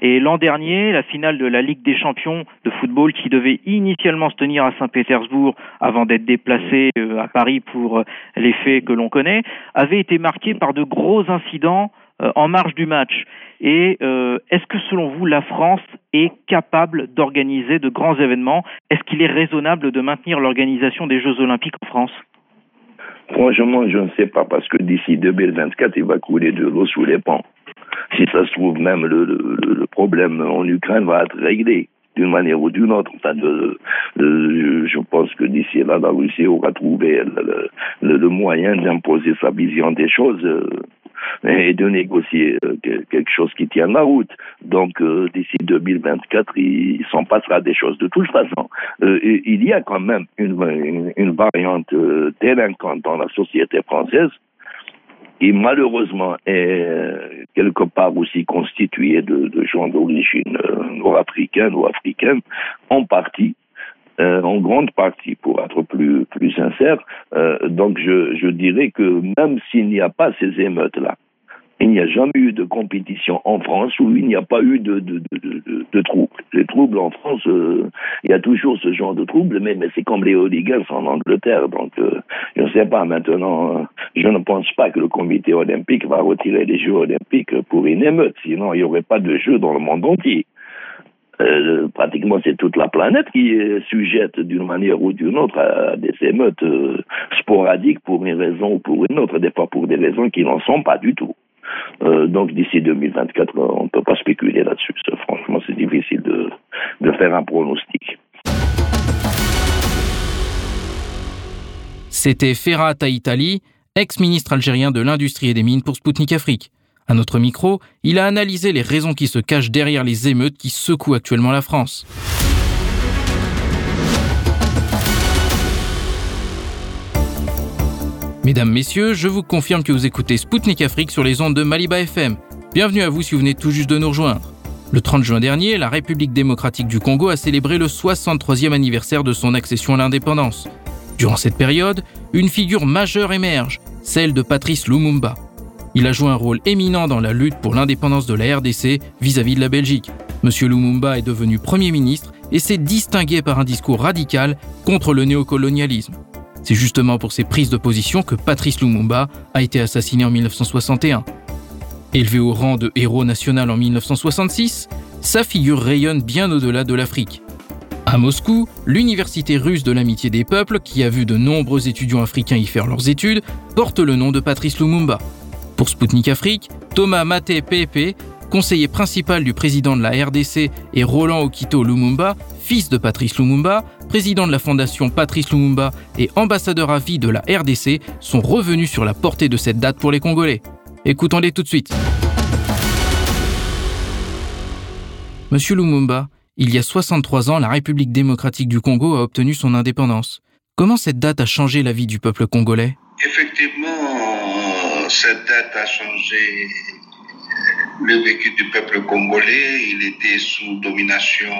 Speaker 3: Et l'an dernier, la finale de la Ligue des champions de football qui devait initialement se tenir à Saint-Pétersbourg avant d'être déplacée euh, à Paris pour euh, les faits que l'on connaît, avait été marquée par de gros incidents en marge du match. Et euh, est-ce que selon vous, la France est capable d'organiser de grands événements? Est-ce qu'il est raisonnable de maintenir l'organisation des Jeux olympiques en France?
Speaker 4: Franchement, je ne sais pas, parce que d'ici 2024, il va couler de l'eau sous les ponts. Si ça se trouve, même le, problème en Ukraine va être réglé d'une manière ou d'une autre. Enfin, je pense que d'ici là, la Russie aura trouvé le, le moyen d'imposer sa vision des choses. Et de négocier euh, quelque chose qui tienne la route. Donc euh, d'ici 2024, il s'en passera des choses. De toute façon, euh, il y a quand même une, une, variante délinquante dans la société française qui malheureusement est quelque part aussi constituée de, gens d'origine nord-africaine ou africaine, en partie, en grande partie, pour être plus, plus sincère. donc je, je dirais que même s'il n'y a pas ces émeutes-là, il n'y a jamais eu de compétition en France où il n'y a pas eu de, de, de, de, troubles. Les troubles en France, euh, il y a toujours ce genre de troubles, mais, mais c'est comme les hooligans en Angleterre. Donc, euh, je ne sais pas maintenant, euh, je ne pense pas que le comité olympique va retirer les Jeux olympiques pour une émeute, sinon il n'y aurait pas de Jeux dans le monde entier. Pratiquement c'est toute la planète qui est sujette d'une manière ou d'une autre à des émeutes sporadiques pour une raison ou pour une autre, des fois pour des raisons qui n'en sont pas du tout. Euh, donc d'ici 2024, on ne peut pas spéculer là-dessus. Franchement, c'est difficile de, faire un pronostic.
Speaker 2: C'était Ferrat Taïtali, ex-ministre algérien de l'Industrie et des Mines pour Spoutnik Afrique. À notre micro, il a analysé les raisons qui se cachent derrière les émeutes qui secouent actuellement la France. Mesdames, Messieurs, je vous confirme que vous écoutez Spoutnik Afrique sur les ondes de Maliba FM. Bienvenue à vous si vous venez tout juste de nous rejoindre. Le 30 juin dernier, la République démocratique du Congo a célébré le 63e anniversaire de son accession à l'indépendance. Durant cette période, une figure majeure émerge, celle de Patrice Lumumba. Il a joué un rôle éminent dans la lutte pour l'indépendance de la RDC vis-à-vis -vis de la Belgique. Monsieur Lumumba est devenu Premier ministre et s'est distingué par un discours radical contre le néocolonialisme. C'est justement pour ses prises de position que Patrice Lumumba a été assassiné en 1961. Élevé au rang de héros national en 1966, sa figure rayonne bien au-delà de l'Afrique. À Moscou, l'université russe de l'amitié des peuples, qui a vu de nombreux étudiants africains y faire leurs études, porte le nom de Patrice Lumumba. Pour Sputnik Afrique, Thomas Maté Pepe, conseiller principal du président de la RDC, et Roland Okito Lumumba, fils de Patrice Lumumba, président de la fondation Patrice Lumumba et ambassadeur à vie de la RDC, sont revenus sur la portée de cette date pour les Congolais. Écoutons-les tout de suite. Monsieur Lumumba, il y a 63 ans, la République démocratique du Congo a obtenu son indépendance. Comment cette date a changé la vie du peuple congolais?
Speaker 5: Cette date a changé le vécu du peuple congolais. Il était sous domination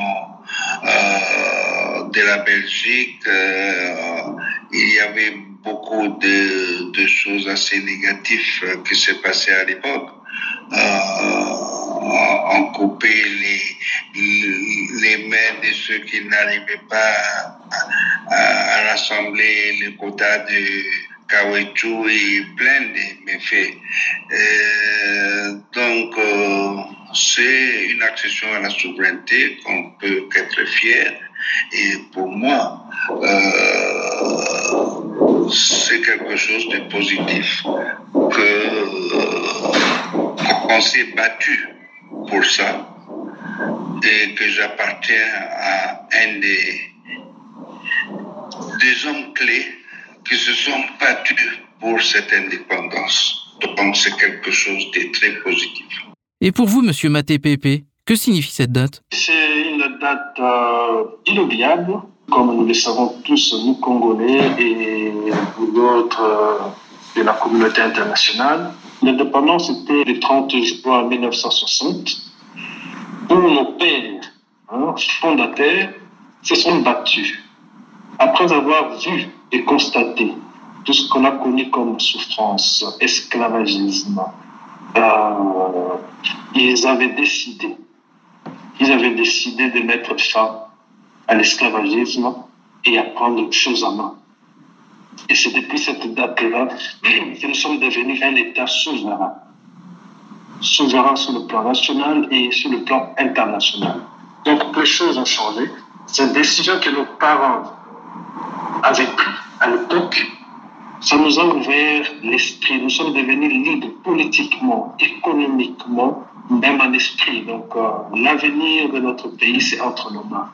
Speaker 5: euh, de la Belgique. Euh, il y avait beaucoup de, choses assez négatives qui se passaient à l'époque. Euh, on coupait les, les mains de ceux qui n'arrivaient pas à, à, rassembler le quota de caoutchouc et plein de méfaits. Euh, donc, euh, c'est une accession à la souveraineté qu'on peut être fier. Et pour moi, euh, c'est quelque chose de positif que qu'on s'est battu pour ça et que j'appartiens à un des, des hommes clés qui se sont battus pour cette indépendance. Donc c'est quelque chose de très positif.
Speaker 2: Et pour vous, Monsieur Maté Pépé, que signifie cette date?
Speaker 6: C'est une date euh, inoubliable, comme nous le savons tous, nous Congolais et d'autres euh, de la communauté internationale. L'indépendance était le 30 juin 1960, où nos pères hein, fondateurs se sont battus. Après avoir vu et constater tout ce qu'on a connu comme souffrance, esclavagisme, euh, ils avaient décidé, ils avaient décidé de mettre fin à l'esclavagisme et à prendre choses en main. Et c'est depuis cette date-là que nous sommes devenus un État souverain. Souverain sur le plan national et sur le plan international. les choses ont changé. Cette décision que nos parents avaient prise à l'époque, ça nous a ouvert l'esprit. Nous sommes devenus libres politiquement, économiquement, même en esprit. Donc, euh, l'avenir de notre pays, c'est entre nos mains.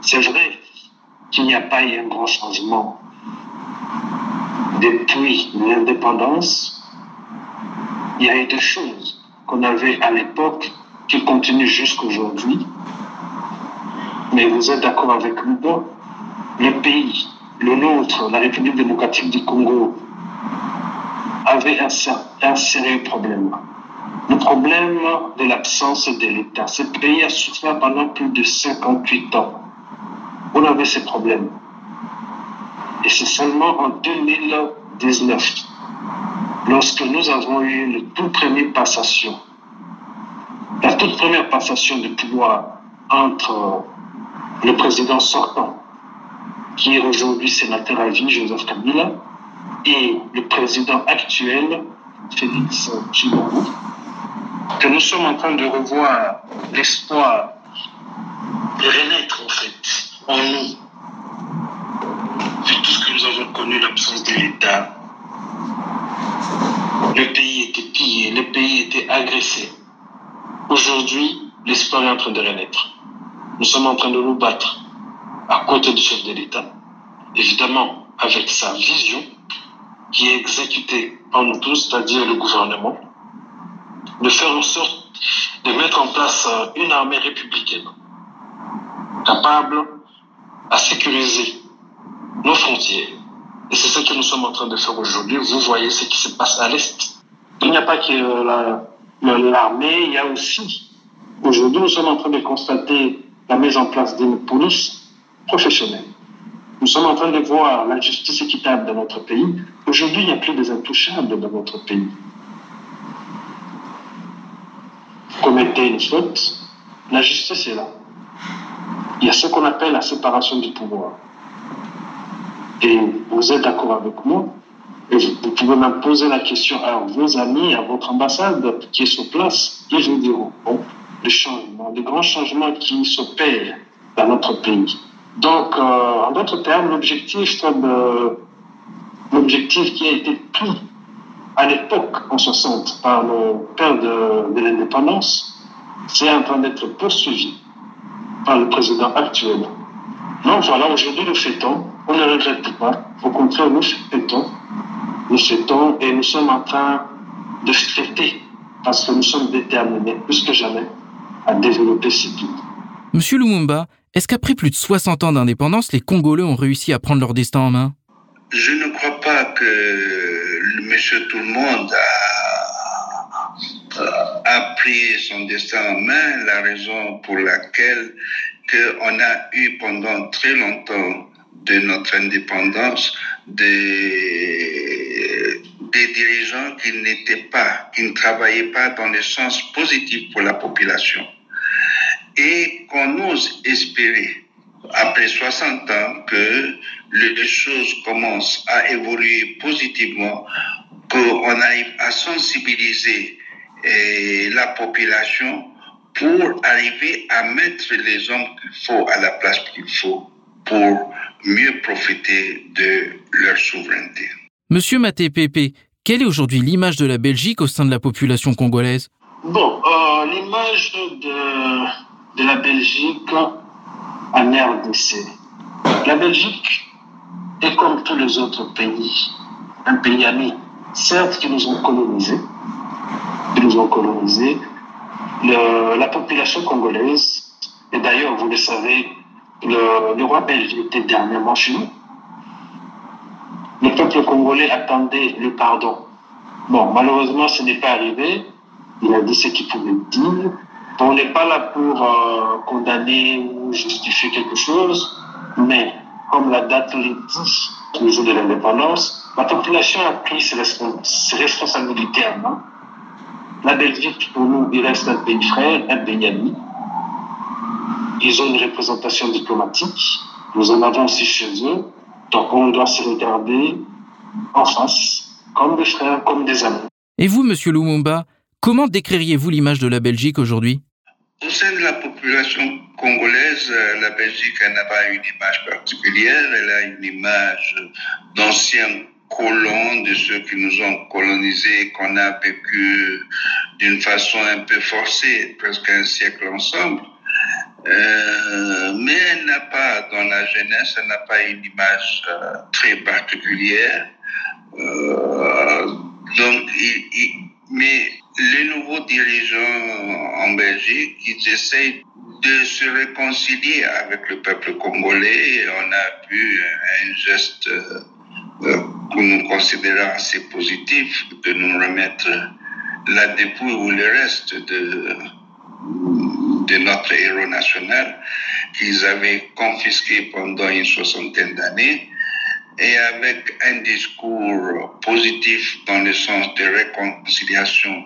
Speaker 6: C'est vrai qu'il n'y a pas eu un grand changement depuis l'indépendance. Il y a eu des choses qu'on avait à l'époque qui continuent jusqu'aujourd'hui. Mais vous êtes d'accord avec moi Le pays, le nôtre, la République démocratique du Congo, avait un, sérieux problème. Le problème de l'absence de l'État. Ce pays a souffert pendant plus de 58 ans. On avait ces problèmes. Et c'est seulement en 2019, lorsque nous avons eu le tout premier passation, la toute première passation de pouvoir entre le président sortant, qui est aujourd'hui sénateur à vie, Joseph Kabila, et le président actuel, Félix Tshisekedi, que nous sommes en train de revoir l'espoir de renaître en fait en nous vu tout ce que nous avons connu, l'absence de l'État, le pays était pillé, le pays était agressé. Aujourd'hui, l'espoir est en train de renaître. Nous sommes en train de nous battre à côté du chef de l'État, évidemment avec sa vision qui est exécutée par nous tous, c'est-à-dire le gouvernement, de faire en sorte de mettre en place une armée républicaine capable à sécuriser nos frontières. Et c'est ce que nous sommes en train de faire aujourd'hui. Vous voyez ce qui se passe à l'Est. Il n'y a pas que l'armée, il y a aussi, aujourd'hui, nous sommes en train de constater la mise en place d'une police professionnelle. Nous sommes en train de voir la justice équitable dans notre pays. Aujourd'hui, il n'y a plus des intouchables dans notre pays. Commettez une faute, la justice est là. Il y a ce qu'on appelle la séparation du pouvoir et vous êtes d'accord avec moi, et vous pouvez même poser la question à vos amis, à votre ambassade qui est sur place, ils vous diront, bon, les changements, les grands changements qui s'opèrent dans notre pays. Donc, euh, en d'autres termes, l'objectif, qui a été pris à l'époque en 60 par le père de, l'indépendance, c'est en train d'être poursuivi par le président actuel. Donc voilà, aujourd'hui nous fêtons on ne regrette pas. Au contraire, nous fêtons. Nous fêtons et nous sommes en train de fêter parce que nous sommes déterminés plus que jamais à développer ces.
Speaker 2: Monsieur Lumumba, est-ce qu'après plus de 60 ans d'indépendance, les Congolais ont réussi à prendre leur destin en main?
Speaker 5: Je ne crois pas que monsieur tout le monde a, pris son destin en main. La raison pour laquelle on a eu pendant très longtemps de notre indépendance des, des dirigeants qui n'étaient pas, qui ne travaillaient pas dans le sens positif pour la population. Et qu'on ose espérer, après 60 ans, que les choses commencent à évoluer positivement, qu'on arrive à sensibiliser eh, la population pour arriver à mettre les hommes qu'il faut à la place qu'il faut pour mieux profiter de leur souveraineté.
Speaker 2: Monsieur Maté Pépé, quelle est aujourd'hui l'image de la Belgique au sein de la population congolaise?
Speaker 6: Bon, euh, l'image de, de la Belgique en RDC. La Belgique est comme tous les autres pays, un pays ami, certes qui nous ont colonisés, qui nous ont colonisés. Le, la population congolaise, et d'ailleurs, vous le savez, le, roi belge était dernièrement chez nous. Le peuple congolais attendait le pardon. Bon, malheureusement, ce n'est pas arrivé. Il a dit ce qu'il pouvait dire. On n'est pas là pour euh, condamner ou justifier quelque chose, mais comme la date le dit, le jour de l'indépendance, la population a pris ses, responsabilités à main. La Belgique, pour nous, il reste un pays frère, un pays ami. Ils ont une représentation diplomatique. Nous en avons aussi chez eux. Donc on doit se regarder en face, comme des frères, comme des amis.
Speaker 2: Et vous, Monsieur Lumumba, comment décririez-vous l'image de la Belgique aujourd'hui?
Speaker 5: Au sein de la population, congolaise, euh, la Belgique n'a pas une image particulière, elle a une image d'anciens colons, de ceux qui nous ont colonisés, qu'on a vécu d'une façon un peu forcée, presque un siècle ensemble. Euh, mais elle n'a pas, dans la jeunesse, elle n'a pas une image euh, très particulière. Euh, donc, mais les nouveaux dirigeants en Belgique, ils essayent de se réconcilier avec le peuple congolais. On a vu un geste que nous considérons assez positif de nous remettre la dépouille ou le reste de, de notre héros national qu'ils avaient confisqué pendant une soixantaine d'années et avec un discours positif dans le sens de réconciliation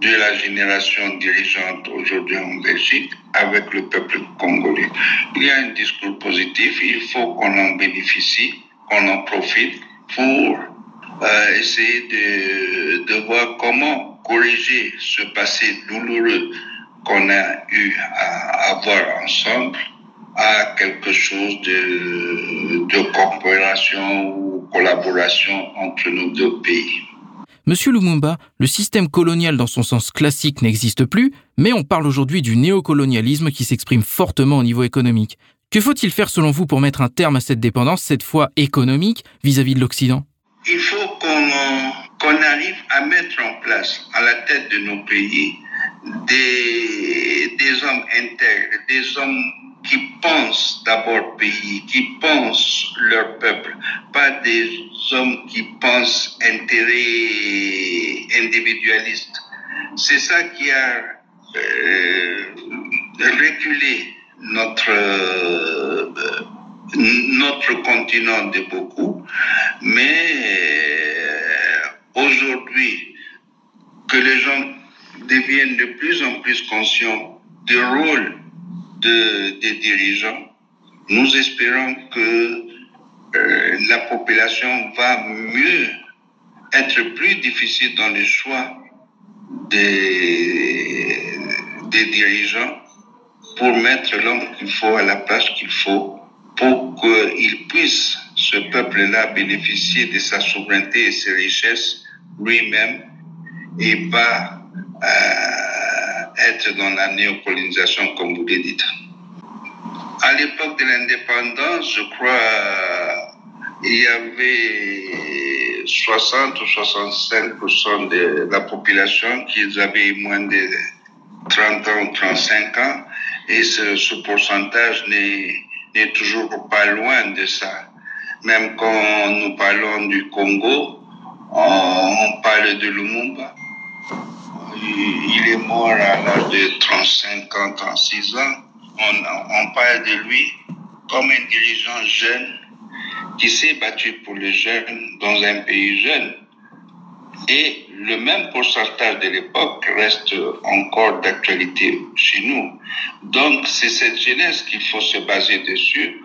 Speaker 5: de la génération dirigeante aujourd'hui en Belgique avec le peuple congolais. Il y a un discours positif, il faut qu'on en bénéficie, qu'on en profite pour euh, essayer de, de voir comment corriger ce passé douloureux qu'on a eu à avoir ensemble à quelque chose de, de coopération ou collaboration entre nos deux pays.
Speaker 2: Monsieur Lumumba, le système colonial dans son sens classique n'existe plus, mais on parle aujourd'hui du néocolonialisme qui s'exprime fortement au niveau économique. Que faut-il faire selon vous pour mettre un terme à cette dépendance, cette fois économique, vis-à-vis de l'Occident?
Speaker 5: Il faut qu'on arrive à mettre en place à la tête de nos pays des, hommes intègres, des hommes qui pensent d'abord pays, qui pensent leur peuple, pas des hommes qui pensent intérêt individualiste. C'est ça qui a euh, reculé notre, euh, notre continent de beaucoup, mais euh, aujourd'hui que les gens deviennent de plus en plus conscients du rôle de, des dirigeants, nous espérons que euh, la population va mieux être plus difficile dans le choix des, des dirigeants pour mettre l'homme qu'il faut à la place qu'il faut pour qu'il puisse, ce peuple-là, bénéficier de sa souveraineté et ses richesses lui-même et pas euh, être dans la néocolonisation, comme vous le dites. À l'époque de l'indépendance, je crois, il y avait 60 ou 65% de la population qui avait moins de 30 ans ou 35 ans, et ce, ce pourcentage n'est toujours pas loin de ça. Même quand nous parlons du Congo, on, on parle de Lumumba il est mort à l'âge de 35 ans, 36 ans. On, parle de lui comme un dirigeant jeune qui s'est battu pour les jeunes dans un pays jeune. Et le même pourcentage de l'époque reste encore d'actualité chez nous. Donc c'est cette jeunesse qu'il faut se baser dessus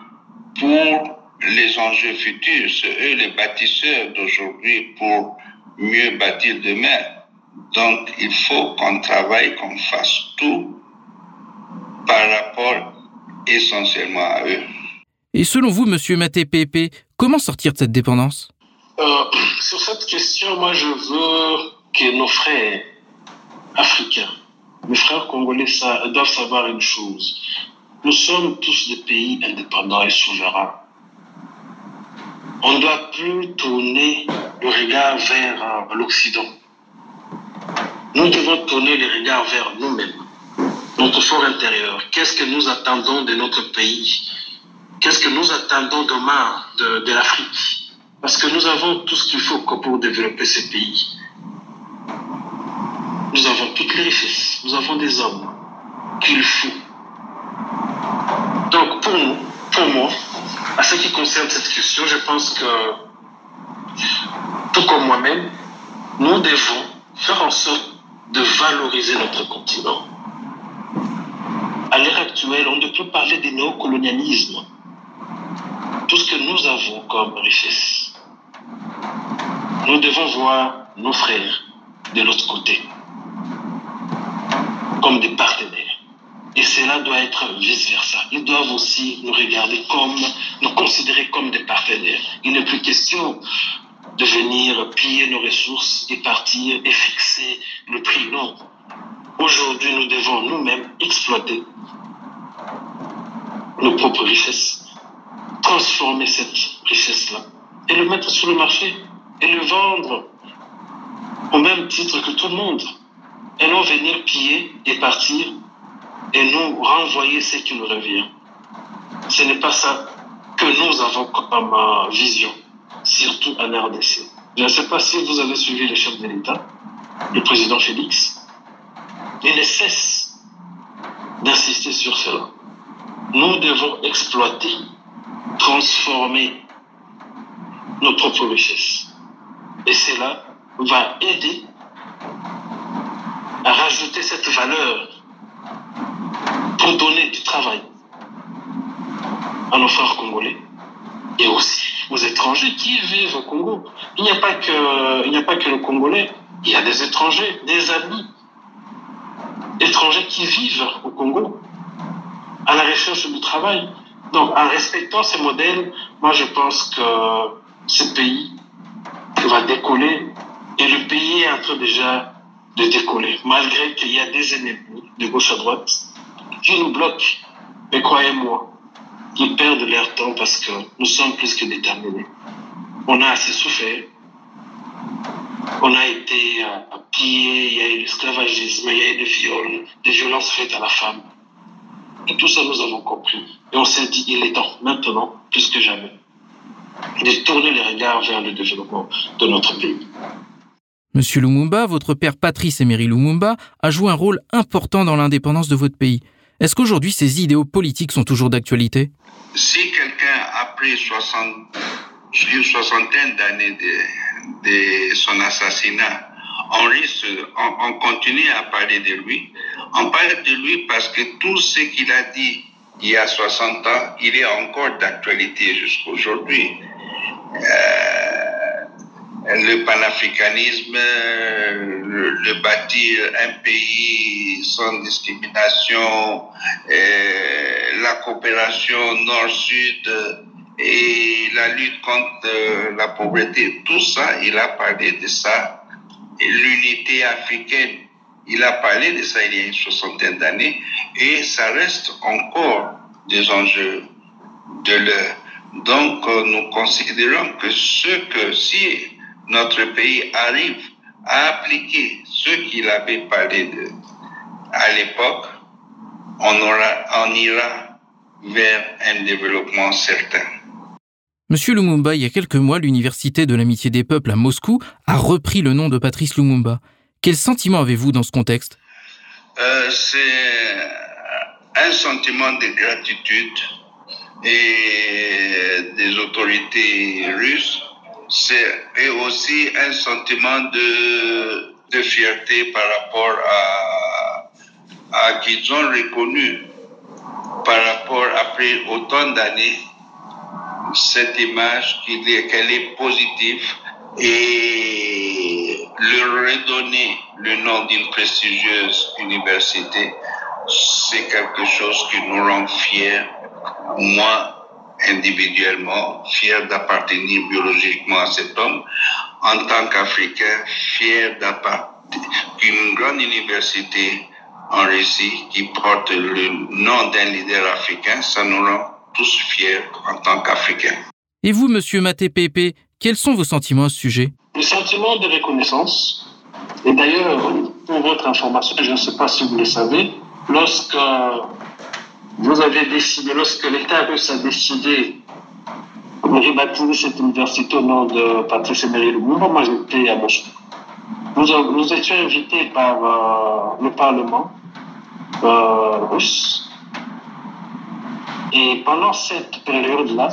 Speaker 5: pour les enjeux futurs. C'est eux les bâtisseurs d'aujourd'hui pour mieux bâtir demain. Donc, il faut qu'on travaille, qu'on fasse tout par rapport essentiellement à eux.
Speaker 2: Et selon vous, Monsieur Maté Pépé, comment sortir de cette dépendance?
Speaker 6: Euh, Sur cette question, moi, je veux que nos frères africains, mes frères congolais, ça, doivent savoir une chose. Nous sommes tous des pays indépendants et souverains. On ne doit plus tourner le regard vers euh, l'Occident. Nous devons tourner les regards vers nous-mêmes, notre fort intérieur. Qu'est-ce que nous attendons de notre pays? Qu'est-ce que nous attendons demain de, l'Afrique? Parce que nous avons tout ce qu'il faut pour développer ces pays. Nous avons toutes les richesses, nous avons des hommes qu'il faut. Donc pour nous, pour moi, à ce qui concerne cette question, je pense que, tout comme moi-même, nous devons faire en sorte de valoriser notre continent. À l'heure actuelle, on ne peut parler de néocolonialisme. Tout ce que nous avons comme richesse, nous devons voir nos frères de l'autre côté comme des partenaires. Et cela doit être vice-versa. Ils doivent aussi nous regarder comme, nous considérer comme des partenaires. Il n'est plus question de venir piller nos ressources et partir et fixer le prix. Non. Aujourd'hui, nous devons nous-mêmes exploiter nos propres richesses, transformer cette richesse-là et le mettre sur le marché et le vendre au même titre que tout le monde. Et non venir piller et partir et nous renvoyer ce qui nous revient. Ce n'est pas ça que nous avons comme euh, vision, surtout en RDC. Je ne sais pas si vous avez suivi le chef de l'État, le président Félix. Il ne cesse d'insister sur cela. Nous devons exploiter, transformer nos propres richesses. Et cela va aider à rajouter cette valeur pour donner du travail à nos frères congolais et aussi aux étrangers qui vivent au Congo. Il n'y a pas que, il n'y a pas que le Congolais, il y a des étrangers, des amis étrangers qui vivent au Congo à la recherche du travail. Donc, en respectant ces modèles, moi, je pense que ce pays va décoller et le pays est en train déjà de décoller, malgré qu'il y a des ennemis de gauche à droite qui nous bloquent. Mais croyez-moi, ils perdent leur temps parce que nous sommes plus que déterminés. On a assez souffert. On a été euh, pillés, il y a eu l'esclavagisme, il y a eu des viols, des violences faites à la femme. Tout ça, nous avons compris. Et on s'est dit, il est temps, maintenant, plus que jamais, de tourner les regards vers le développement de notre pays.
Speaker 2: Monsieur Lumumba, votre père Patrice Emery Lumumba a joué un rôle important dans l'indépendance de votre pays. Est-ce qu'aujourd'hui ces idéaux politiques sont toujours d'actualité?
Speaker 5: Si quelqu'un, après 60, une soixantaine d'années de, son assassinat, on continue à parler de lui, on parle de lui parce que tout ce qu'il a dit il y a 60 ans, il est encore d'actualité jusqu'aujourd'hui. Euh, le panafricanisme, le, le, bâtir un pays sans discrimination, euh, la coopération nord-sud et la lutte contre la pauvreté, tout ça, il a parlé de ça. L'unité africaine, il a parlé de ça il y a une soixantaine d'années et ça reste encore des enjeux de l'heure. Donc, nous considérons que ce que si notre pays arrive à appliquer ce qu'il avait parlé de, à l'époque, on, aura, on ira vers un développement certain.
Speaker 2: Monsieur Lumumba, il y a quelques mois, l'Université de l'amitié des peuples à Moscou a repris le nom de Patrice Lumumba. Quel sentiment avez-vous dans ce contexte?
Speaker 5: Euh, C'est un sentiment de gratitude et des autorités russes c'est aussi un sentiment de, de fierté par rapport à, à qu'ils ont reconnu. Par rapport après autant d'années cette image qu'elle est positive et leur redonner le nom d'une prestigieuse université, c'est quelque chose qui nous rend fiers, moi individuellement, fier d'appartenir biologiquement à cet homme, en tant qu'Africain, fier d'appartenir qu'une grande université en Russie qui porte le nom d'un leader africain, ça nous rend tous fiers en tant qu'Africains.
Speaker 2: Et vous, monsieur Maté Pépé, quels sont vos sentiments à ce sujet?
Speaker 6: Le sentiment de reconnaissance. Et d'ailleurs, pour votre information, je ne sais pas si vous le savez, lorsque vous avez décidé, lorsque l'État russe a décidé de rebaptiser cette université au nom de Patrice Emery Lumumba, moi j'étais à Moscou. Nous, étions invités par euh, le Parlement euh, russe. Et pendant cette période-là,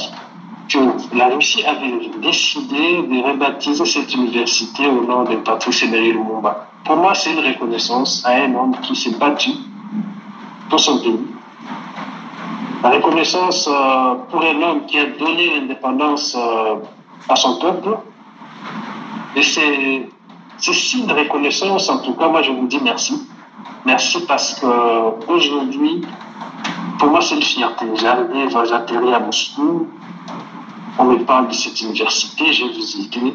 Speaker 6: la Russie avait décidé de rebaptiser cette université au nom de Patrice Emery Lumumba. Pour moi, c'est une reconnaissance à un homme qui s'est battu pour son pays la reconnaissance euh, pour un homme qui a donné l'indépendance euh, à son peuple. Et c'est signe de reconnaissance, en tout cas, moi je vous dis merci. Merci parce que aujourd'hui, pour moi, c'est une fierté. J'arrive, j'atterris à Moscou. On me parle de cette université, j'ai visité.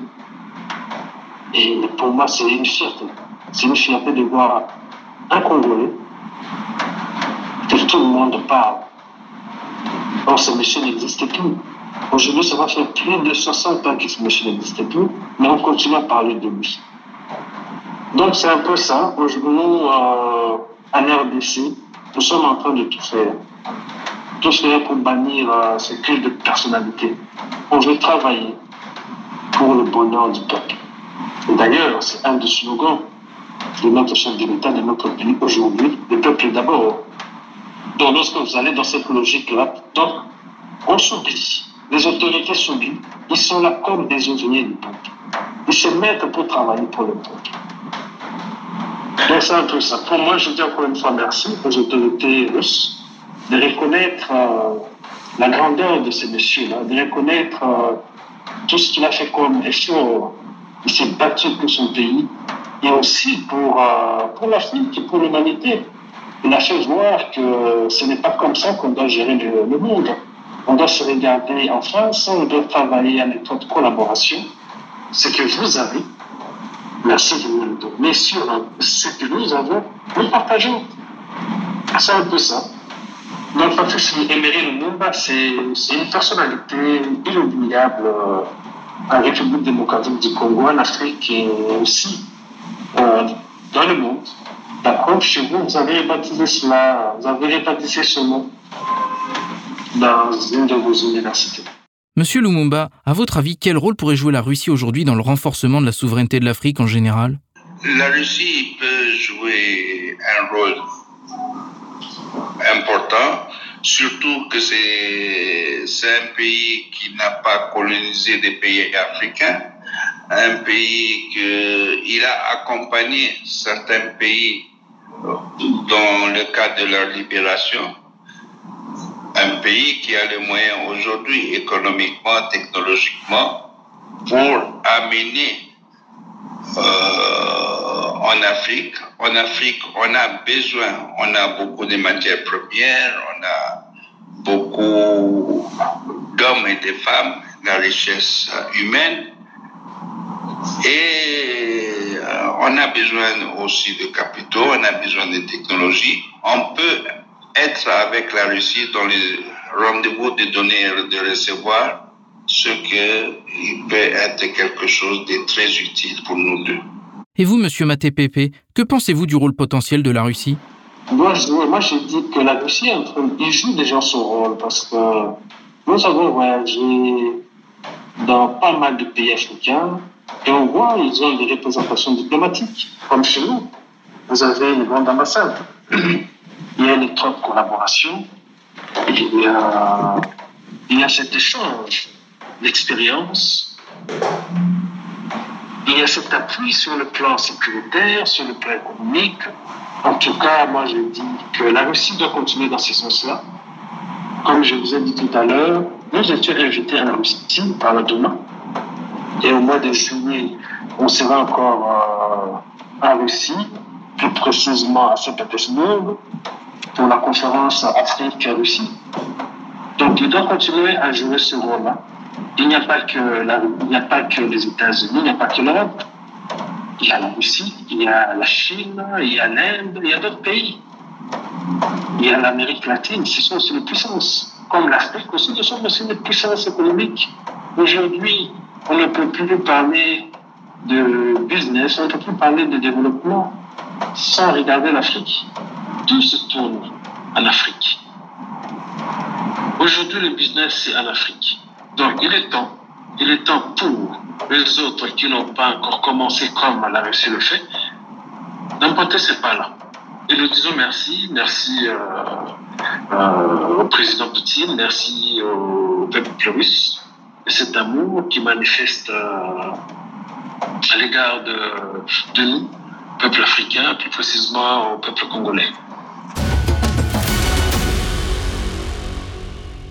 Speaker 6: Et pour moi, c'est une fierté. C'est une fierté de voir un Congolais tout le monde parle. Or, ce monsieur n'existe plus. Aujourd'hui, ça va faire plus de 60 ans que ce monsieur n'existe plus, mais on continue à parler de lui. Donc, c'est un peu ça. Aujourd'hui, euh, à RDC, nous sommes en train de tout faire. Tout faire pour bannir euh, ce culte de personnalité. On veut travailler pour le bonheur du peuple. Et d'ailleurs, c'est un des slogans de notre chef de l'État, de notre pays aujourd'hui, le peuple d'abord. Donc, lorsque vous allez dans cette logique-là, donc, on s'oublie. Les autorités s'oublient. Ils sont là comme des ouvriers du peuple. Ils se mettent pour travailler pour le peuple. Donc, c'est un peu ça. Pour moi, je dis encore une fois merci aux autorités russes de reconnaître euh, la grandeur de ces messieurs-là, de reconnaître euh, tout ce qu'il a fait comme effort. Il s'est battu pour son pays et aussi pour, euh, pour l'Afrique et pour l'humanité. Il a fait voir que ce n'est pas comme ça qu'on doit gérer le, monde. On doit se regarder en France, on doit travailler en étroite collaboration. Ce que vous avez, merci de nous le donner sur ce que nous avons, nous partageons. C'est un peu ça. Donc, Patrice Emery Lumumba, c'est une personnalité inoubliable euh, en République démocratique du Congo, en Afrique et aussi euh, dans le monde. D'accord Chez vous, vous avez baptisé cela, vous avez baptisé ce nom dans une de vos universités.
Speaker 2: Monsieur Lumumba, à votre avis, quel rôle pourrait jouer la Russie aujourd'hui dans le renforcement de la souveraineté de l'Afrique en général?
Speaker 5: La Russie peut jouer un rôle important, surtout que c'est un pays qui n'a pas colonisé des pays africains, un pays qu'il a accompagné certains pays dans le cadre de leur libération, un pays qui a les moyens aujourd'hui économiquement, technologiquement, pour amener euh, en Afrique. En Afrique, on a besoin, on a beaucoup de matières premières, on a beaucoup d'hommes et de femmes, la richesse humaine. Et on a besoin aussi de capitaux, on a besoin de technologies. On peut être avec la Russie dans les rendez-vous de donner et de recevoir, ce qui peut être quelque chose de très utile pour nous deux.
Speaker 2: Et vous, Monsieur Maté-Pépé, que pensez-vous du rôle potentiel de la Russie?
Speaker 6: Moi, je, moi, je dis que la Russie, il joue déjà son rôle parce que nous avons voyagé dans pas mal de pays africains et on voit ils ont des représentations diplomatiques, comme chez nous. Vous avez une grande ambassade. Il y a une étroite collaboration. Il y a, il y a cet échange d'expérience. Il y a cet appui sur le plan sécuritaire, sur le plan économique. En tout cas, moi, je dis que la Russie doit continuer dans ce sens-là. Comme je vous ai dit tout à l'heure, nous étions invités à la Russie par la Douma. Et au mois de juillet, on sera encore euh, en Russie, plus précisément à Saint-Pétersbourg, pour la conférence Afrique-Russie. Donc, il doit continuer à jouer ce rôle-là. Il n'y a pas que a pas que les États-Unis, il n'y a pas que l'Europe. Il y a la Russie, il y a la Chine, il y a l'Inde, il y a d'autres pays. Il y a l'Amérique latine, ce sont aussi des puissances. Comme l'Afrique aussi, ce sont aussi des puissances économiques. Aujourd'hui, on ne peut plus parler de business, on ne peut plus parler de développement sans regarder l'Afrique. Tout se tourne en Afrique. Aujourd'hui, le business, c'est en Afrique. Donc, il est temps, il est temps pour les autres qui n'ont pas encore commencé comme la Russie le fait, d'emporter ces pas-là. Et nous disons merci, merci euh, euh, au président Poutine, merci au peuple russe cet amour qui manifeste euh, à l'égard de, nous, peuple africain, plus précisément au peuple congolais.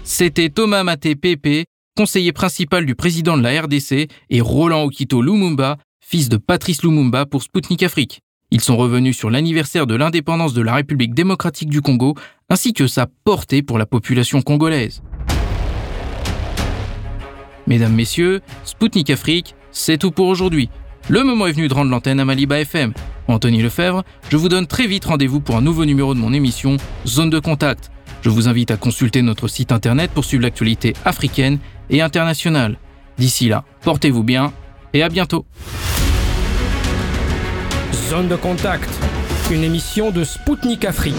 Speaker 2: C'était Thomas Maté Pépé, conseiller principal du président de la RDC, et Roland Okito Lumumba, fils de Patrice Lumumba pour Sputnik Afrique. Ils sont revenus sur l'anniversaire de l'indépendance de la République démocratique du Congo ainsi que sa portée pour la population congolaise. Mesdames, Messieurs, Spoutnik Afrique, c'est tout pour aujourd'hui. Le moment est venu de rendre l'antenne à Maliba FM. Anthony Lefebvre, je vous donne très vite rendez-vous pour un nouveau numéro de mon émission Zone de contact. Je vous invite à consulter notre site internet pour suivre l'actualité africaine et internationale. D'ici là, portez-vous bien et à bientôt.
Speaker 1: Zone de contact, une émission de Spoutnik Afrique.